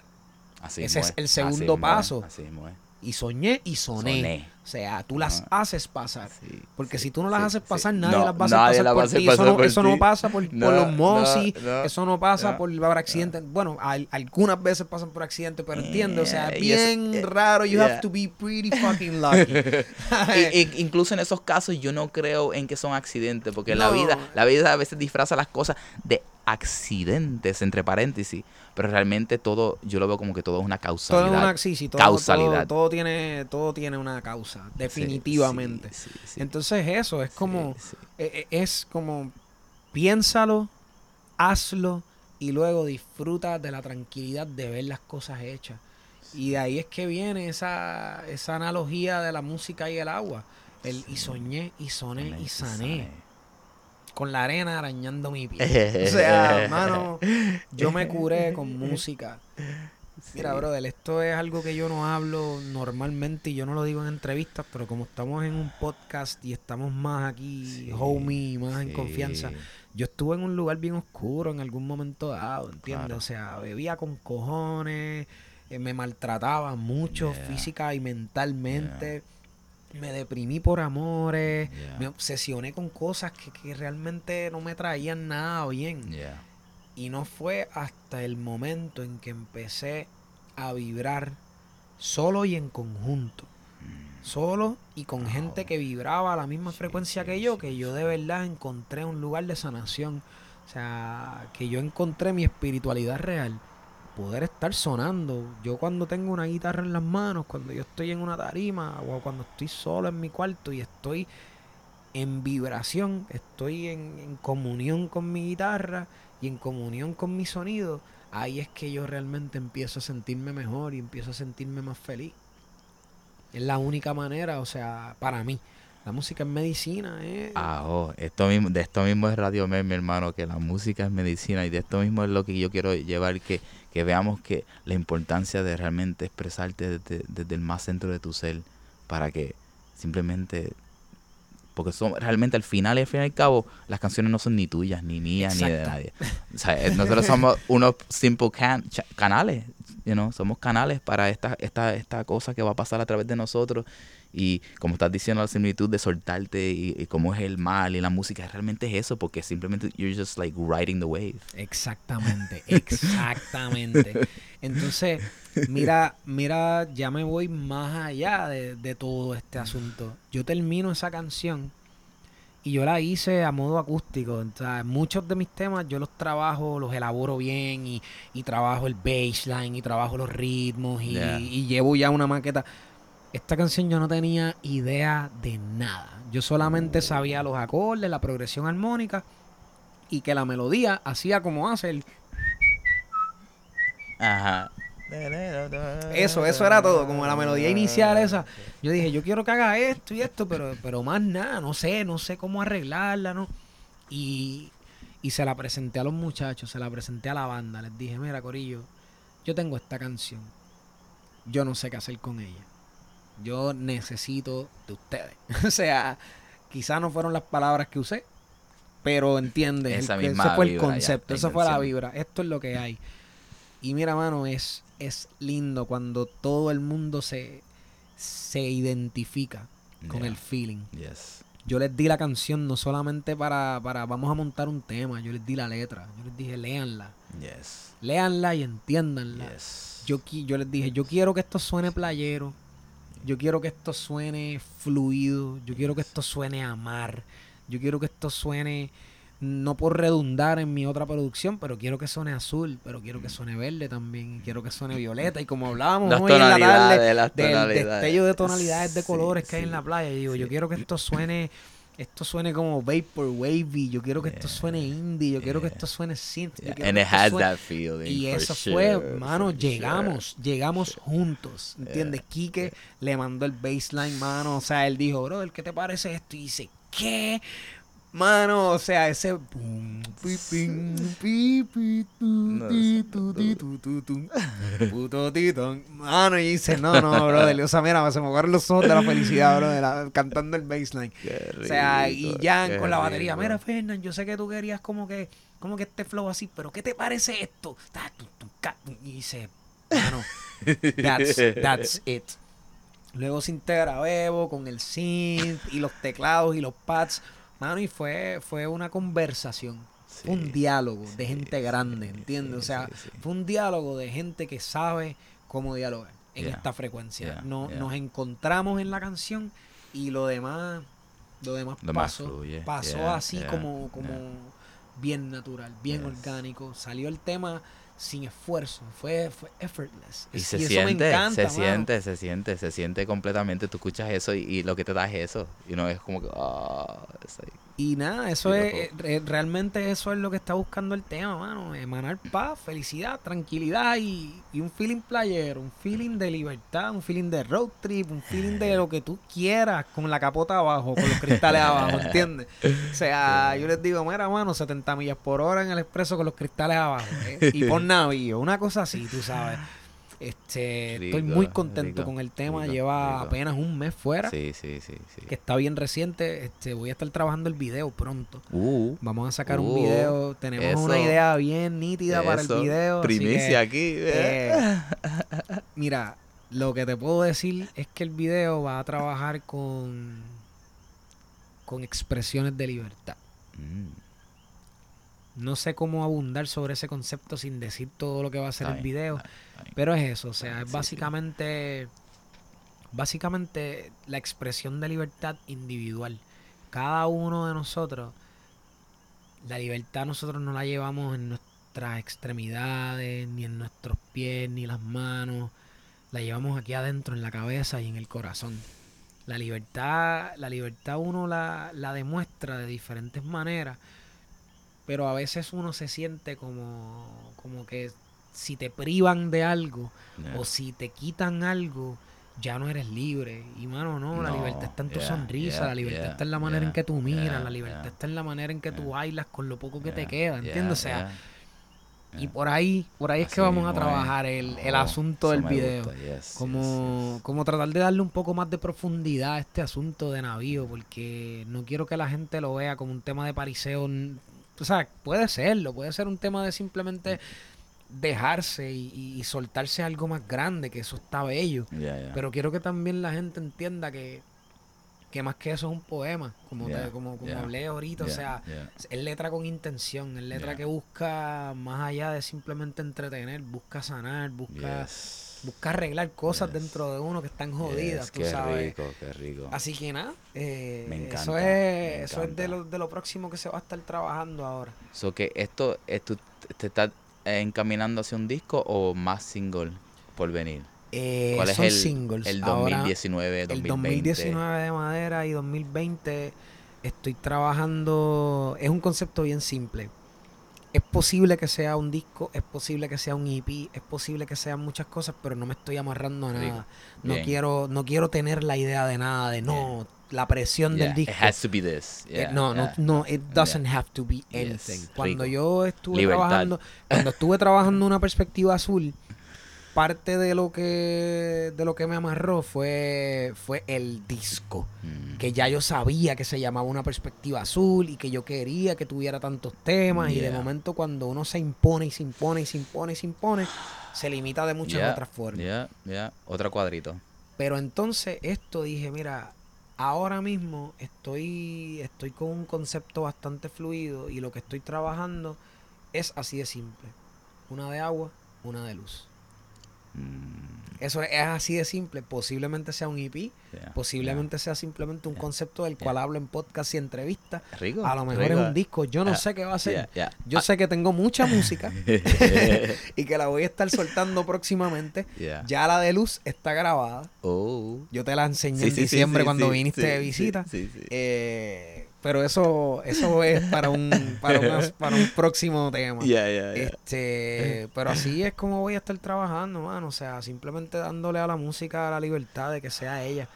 Así Ese es el así segundo es, paso. Así mismo es. Y soñé y soné. Soné. O sea, tú las Ajá. haces pasar. Sí, Porque sí, si tú no las sí, haces pasar, nadie No, las va a hacer nadie pasar va por hacer ti. Eso pasar no, eso no pasa por, los Mosi, eso no pasa por, por accidentes. Bueno, al- algunas veces pasan por accidentes, pero entiende, o sea, es y bien eh, raro. You have to be pretty fucking lucky. I- incluso en esos casos yo no creo en que son accidentes, porque la vida, la vida a veces disfraza las cosas de accidentes, entre paréntesis, pero realmente todo, yo lo veo como que todo es una todo causalidad. es una sí, sí, todo, Causalidad. Todo, todo tiene, todo tiene una causa, Definitivamente. sí, sí, sí. Entonces eso, es como, e- e- es como, piénsalo, hazlo y luego disfruta de la tranquilidad de ver las cosas hechas. Y de ahí es que viene esa, esa analogía de la música y el agua. El y soñé, y soné, y sané. Con la arena arañando mi piel. o sea, hermano, yo me curé con música. Mira, brother, esto es algo que yo no hablo normalmente y yo no lo digo en entrevistas, pero como estamos en un podcast y estamos más aquí, homie, más en confianza, yo estuve en un lugar bien oscuro en algún momento dado, ¿entiendes? O sea, bebía con cojones, eh, me maltrataba mucho física y mentalmente. Me deprimí por amores, me obsesioné con cosas que, que, realmente no me traían nada bien. Y no fue hasta el momento en que empecé a vibrar solo y en conjunto. Mm. Solo y con gente que vibraba a la misma frecuencia que yo, que yo de verdad encontré un lugar de sanación. O sea, que yo encontré mi espiritualidad real. Poder estar sonando. Yo cuando tengo una guitarra en las manos, cuando yo estoy en una tarima o cuando estoy solo en mi cuarto y estoy en vibración, estoy en, en comunión con mi guitarra y en comunión con mi sonido, ahí es que yo realmente empiezo a sentirme mejor y empiezo a sentirme más feliz. Es la única manera, o sea, para mí. La música es medicina, ¿eh? Ah, oh, esto mismo, de esto mismo es Radio Mer, mi hermano, que la música es medicina y de esto mismo es lo que yo quiero llevar, que, que veamos que la importancia de realmente expresarte desde, desde el más centro de tu ser para que simplemente porque son realmente al final y al fin y al cabo, las canciones no son ni tuyas, ni mías, ni de nadie. O sea, eh, nosotros somos unos simple canales, you know? somos canales para esta, esta, esta cosa que va a pasar a través de nosotros. Y como estás diciendo, la similitud de soltarte y, cómo es el mal y la música, realmente es eso, porque simplemente you're just like riding the wave. Exactamente, exactamente. Entonces, mira, mira, ya me voy más allá de, todo este asunto. Yo termino esa canción y yo la hice a modo acústico. muchos de mis temas yo los trabajo, los elaboro bien y, y trabajo el baseline y trabajo los ritmos y, y, llevo ya una maqueta. Esta canción yo no tenía idea de nada. Yo solamente sabía los acordes, la progresión armónica y que la melodía hacía como hace el... Ajá. Eso, eso era todo, como la melodía inicial esa. Yo dije, yo quiero que haga esto y esto, pero, pero más nada, no sé, no sé cómo arreglarla, ¿no? Y, y se la presenté a los muchachos, se la presenté a la banda, les dije, mira, Corillo, yo tengo esta canción, yo no sé qué hacer con ella yo necesito de ustedes. o sea, quizás no fueron las palabras que usé, pero entiendes, ese fue el concepto, esa fue la vibra, esto es lo que hay. Y mira, mano, es, es lindo cuando todo el mundo se, se identifica con el feeling. Yo les di la canción no solamente para, para vamos a montar un tema, yo les di la letra, yo les dije, léanla. Yes. Léanla y entiéndanla. Yo, yo les dije, yo quiero que esto suene playero, yo quiero que esto suene fluido, yo quiero que esto suene a mar, yo quiero que esto suene, no por redundar en mi otra producción, pero quiero que suene azul, pero quiero que suene verde también, quiero que suene violeta, y como hablábamos hoy en la tarde del destello de tonalidades de colores que hay en la playa, yo digo, yo quiero que esto suene esto suene como vapor wavy, yo quiero que esto suene indie, yo quiero que esto suene synth. And it has that feeling. Y eso fue, mano, llegamos, llegamos juntos, ¿entiendes? Kike le mandó el baseline, mano, o sea, él dijo, bro, ¿qué te parece esto? Y dice, ¿qué? Mano, o sea, ese. Mano, y dice, no, no, brother. O sea, mira, se me agarran los ojos de la felicidad, brother, cantando el baseline. o sea, y Jan con la batería. Mira, Fernán, yo sé que tú querías como que, como que este flow así, pero ¿qué te parece esto? Y dice, mano, that's, that's it. Luego se integra Bebo con el synth y los teclados y los pads. Mano, y fue, fue una conversación, un diálogo de gente grande, ¿entiendes? o sea, fue un diálogo de gente que sabe cómo dialogar en esta frecuencia. no, Nos encontramos en la canción y lo demás, lo demás pasó, pasó así como, como bien natural, bien orgánico. Salió el tema sin esfuerzo, fue, fue effortless. Y, se siente, se siente, se siente, se siente completamente. Tú escuchas eso y, lo que te da es eso. Y no es como que, ah, Y nada, eso es, eh, realmente eso es lo que está buscando el tema, mano. Emanar paz, felicidad, tranquilidad y, y un feeling playero, un feeling de libertad, un feeling de road trip, un feeling de lo que tú quieras, con la capota abajo, con los cristales abajo, ¿entiendes? O sea, yo les digo, mira, mano, 70 millas por hora en el expreso con los cristales abajo. ¿eh? Y por navío, una cosa así, tú sabes. Este, estoy muy contento rico, con el tema. rico, Lleva apenas un mes fuera, Sí, sí, sí, sí. que está bien reciente. Este, voy a estar trabajando el video pronto. Uh, Vamos a sacar Uh, un video. Tenemos eso. una idea bien nítida para el video. Primicia que, aquí. eh. eh, mira, lo que te puedo decir es que el video va a trabajar con, con expresiones de libertad. Mm, No sé cómo abundar sobre ese concepto sin decir todo lo que va a ser el video. está bien, está bien. Pero es eso, o sea, es sí. básicamente, básicamente la expresión de libertad individual. Cada uno de nosotros, la libertad nosotros no la llevamos en nuestras extremidades, ni en nuestros pies, ni las manos. La llevamos aquí adentro, en la cabeza y en el corazón. La libertad, la libertad uno la, la demuestra de diferentes maneras, pero a veces uno se siente como, como que si te privan de algo, Yeah. o si te quitan algo, ya no eres libre. Y mano, no, la libertad está en tu yeah, sonrisa, yeah, la libertad está en la manera en que tú miras, la libertad está en la manera en que tú bailas con lo poco que te queda, ¿entiendes? o sea, y por ahí, por ahí es que vamos a trabajar el, el Oh, asunto del video. yes, Como, yes. como tratar de darle un poco más de profundidad a este asunto de navío, porque no quiero que la gente lo vea como un tema de pariseo. O sea, puede serlo, puede ser un tema de simplemente dejarse y, soltarse algo más grande, que eso está bello. Yeah, yeah. Pero quiero que también la gente entienda que, que más que eso es un poema, como, te- Yeah, como, como yeah, hablé ahorita. o sea, es letra con intención, es letra que busca más allá de simplemente entretener, busca sanar, busca, Yes. Busca arreglar cosas Yes. dentro de uno que están Yes, jodidas, tú qué sabes. rico, qué rico. Así que nada, eh, Me eso encanta, es, me eso es de lo, de lo próximo que se va a estar trabajando ahora. So que esto, esto te está encaminando hacia un disco o más single por venir. Eh, ¿Cuál es son el, singles. el Ahora, 2019, el 2020? 2019 de madera y 2020 estoy trabajando, es un concepto bien simple. Es posible que sea un disco, es posible que sea un EP, es posible que sean muchas cosas, pero no me estoy amarrando a nada. No quiero, no quiero tener la idea de nada, de no, la presión Yeah, del disco. It has to be this. Eh, no, no, no, it doesn't have to be Yes, anything. Cuando yo estuve Libertad. trabajando, cuando estuve trabajando una perspectiva azul, parte de lo que de lo que me amarró fue fue el disco, Mm. que ya yo sabía que se llamaba una perspectiva azul y que yo quería que tuviera tantos temas y de momento cuando uno se impone y se impone y se impone y se impone, se limita de muchas Yeah, otras formas. Yeah, yeah. Otro cuadrito. Pero entonces esto dije, mira, ahora mismo estoy, estoy con un concepto bastante fluido y lo que estoy trabajando es así de simple. Una de agua, una de luz. Mm, Eso es, así de simple. Posiblemente sea un EP, yeah, posiblemente sea simplemente un concepto del cual hablo en podcast y entrevistas. Rico. A lo mejor rico. es un disco, yo no Ah, sé qué va a ser. Yo sé que tengo mucha música y que la voy a estar soltando próximamente. Ya la de luz está grabada. Oh. Yo te la enseñé Sí, en sí, diciembre sí, cuando viniste de visita. sí, sí. Eh, pero eso, eso es para un, para, una- para un próximo tema. Yeah, yeah, yeah. Este, pero así es como voy a estar trabajando, mano. O sea, simplemente dándole a la música la libertad de que sea ella.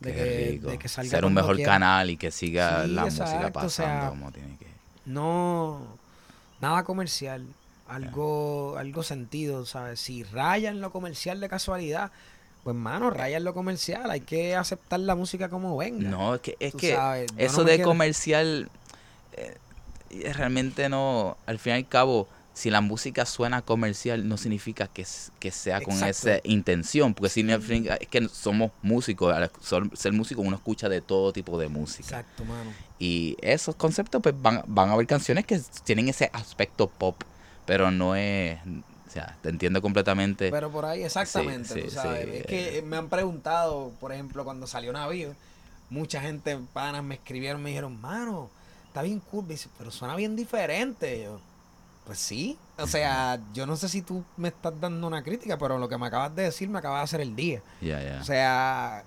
De, que, de que salga Ser un mejor quiera. canal y que siga Sí, la música pasando o sea, como tiene que. No, nada comercial. Algo, algo sentido, ¿sabes? Si raya en lo comercial de casualidad, pues mano, raya en lo comercial. Hay que aceptar la música como venga. No, es que, es que sabes, eso no de quiero- comercial eh, realmente no, al fin y al cabo, si la música suena comercial no significa que, que sea con Exacto. esa intención, porque significa es que somos músicos, al ser músico uno escucha de todo tipo de música. Exacto, mano. Y esos conceptos pues van, van a haber canciones que tienen ese aspecto pop, pero no es, o sea, te entiendo completamente. Pero por ahí, exactamente, sí, tú sí, sabes. eh. es que me han preguntado, por ejemplo, cuando salió Navío, mucha gente, panas, me escribieron, me dijeron, mano, está bien cool, pero suena bien diferente. Y yo, pues sí. O sea, yo no sé si tú me estás dando una crítica, pero lo que me acabas de decir me acaba de hacer el día. Ya, ya. O sea,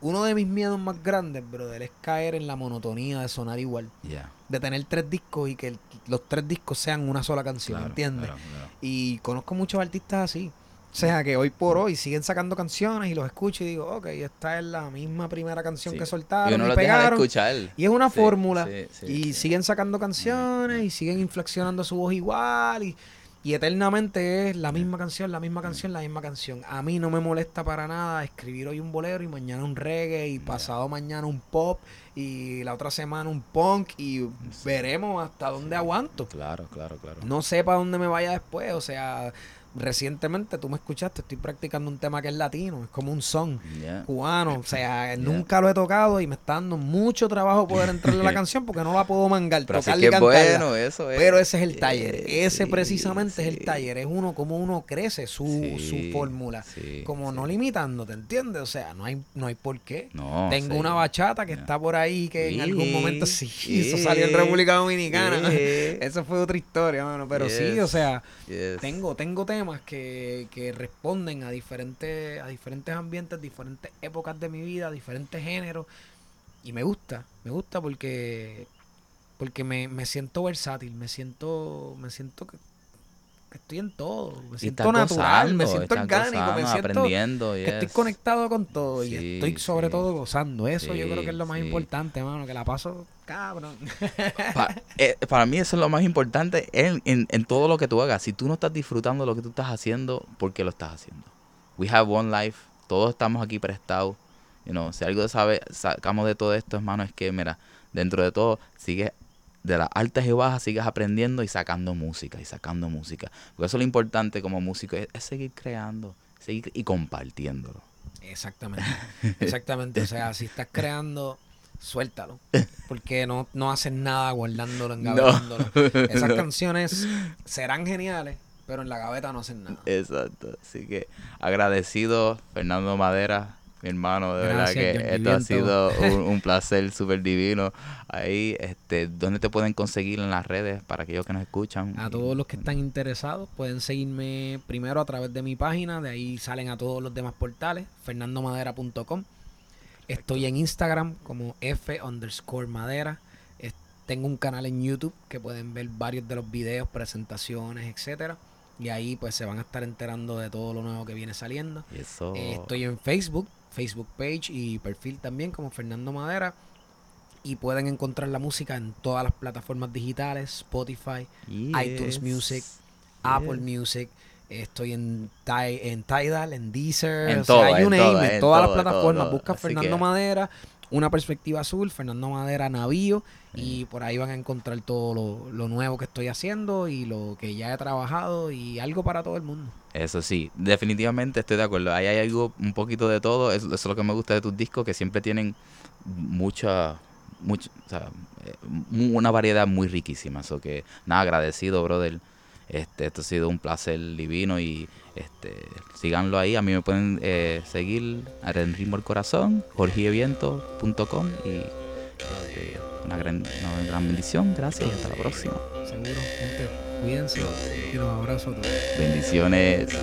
uno de mis miedos más grandes, brother, es caer en la monotonía de sonar igual. De tener tres discos y que el- los tres discos sean una sola canción, Claro, ¿entiendes? claro, claro. Y conozco muchos artistas así. O sea, que hoy por hoy siguen sacando canciones y los escucho y digo, ok, esta es la misma primera canción Sí. que Y soltaron uno y los deja de pegaron. escuchar. Y es una Sí, fórmula. sí, y siguen sacando canciones y siguen inflexionando su voz igual. Y, y eternamente es la misma canción, la misma canción, la misma canción. A mí no me molesta para nada escribir hoy un bolero y mañana un reggae y pasado mañana un pop y la otra semana un punk y veremos hasta dónde aguanto. Claro, claro, claro. No sé para dónde me vaya después. O sea, recientemente tú me escuchaste, estoy practicando un tema que es latino, es como un son cubano. O sea, nunca lo he tocado y me está dando mucho trabajo poder entrarle a la canción porque no la puedo mangar, Pero tocarla que y es cantarla. bueno, eso es. Pero ese es el taller. Eh, Ese sí, precisamente es el taller. Es uno como uno crece su, su fórmula. como no limitándote, ¿entiendes? O sea, no hay, no hay por qué. No, Tengo una bachata que está por ahí que en algún momento sí, eso salió en República Dominicana. Eso fue otra historia, mano. Pero sí, o sea, Yes. tengo, tengo temas que, responden a diferentes, a diferentes ambientes, diferentes épocas de mi vida, diferentes géneros. Y me gusta, me gusta porque, porque me, me siento versátil, me siento, me siento que, que estoy en todo, me siento natural, me siento orgánico, me siento aprendiendo, que estoy conectado con todo y estoy sobre sí. todo gozando. Eso yo creo que es lo más importante, mano, que la paso cabrón. Pa- eh, para mí eso es lo más importante en, en, en todo lo que tú hagas. Si tú no estás disfrutando lo que tú estás haciendo, ¿por qué lo estás haciendo? We have one life. Todos estamos aquí prestados. You know, si algo sabe, sacamos de todo esto, hermano, es que, mira, dentro de todo, sigues de las altas y bajas, sigues aprendiendo y sacando música, y sacando música. Porque eso es lo importante como músico, es, es seguir creando, seguir y compartiéndolo. Exactamente. Exactamente. O sea, si estás creando, suéltalo. Porque no, no haces nada guardándolo, engavetándolo. Esas canciones serán geniales, pero en la gaveta no hacen nada. Exacto. Así que agradecido, Fernando Madera, mi hermano, de Gracias, verdad que esto ha sido un, un placer súper divino. Ahí, este, ¿dónde te pueden conseguir en las redes para aquellos que nos escuchan? A todos los que están interesados pueden seguirme primero a través de mi página, de ahí salen a todos los demás portales, fernandomadera.com. Estoy en Instagram como F underscore madera. Tengo un canal en YouTube que pueden ver varios de los videos, presentaciones, etcétera. Y ahí pues se van a estar enterando de todo lo nuevo que viene saliendo. Eso. Eh, estoy en Facebook, Facebook page y perfil también como Fernando Madera. Y pueden encontrar la música en todas las plataformas digitales, Spotify, iTunes Yes. Music, Apple. Music. Estoy en, en Tidal, en Deezer, En o sea, en todas las plataformas. todo. Busca Así Fernando que- Madera, una perspectiva azul, Fernando Madera Navío, y por ahí van a encontrar todo lo, lo nuevo que estoy haciendo y lo que ya he trabajado y algo para todo el mundo. Eso sí, definitivamente estoy de acuerdo. Ahí hay algo, un poquito de todo. Eso, eso es lo que me gusta de tus discos, que siempre tienen mucha, mucha o sea, eh, una variedad muy riquísima. Eso que, nada, agradecido, brother. Este, esto ha sido un placer divino y este, síganlo ahí. A mí me pueden eh, seguir en Ritmo del Corazón, jorgieviento.com y este, una, gran, una gran bendición. Gracias y hasta la próxima. Seguro, gente, cuídense y los abrazo a todos. Bendiciones.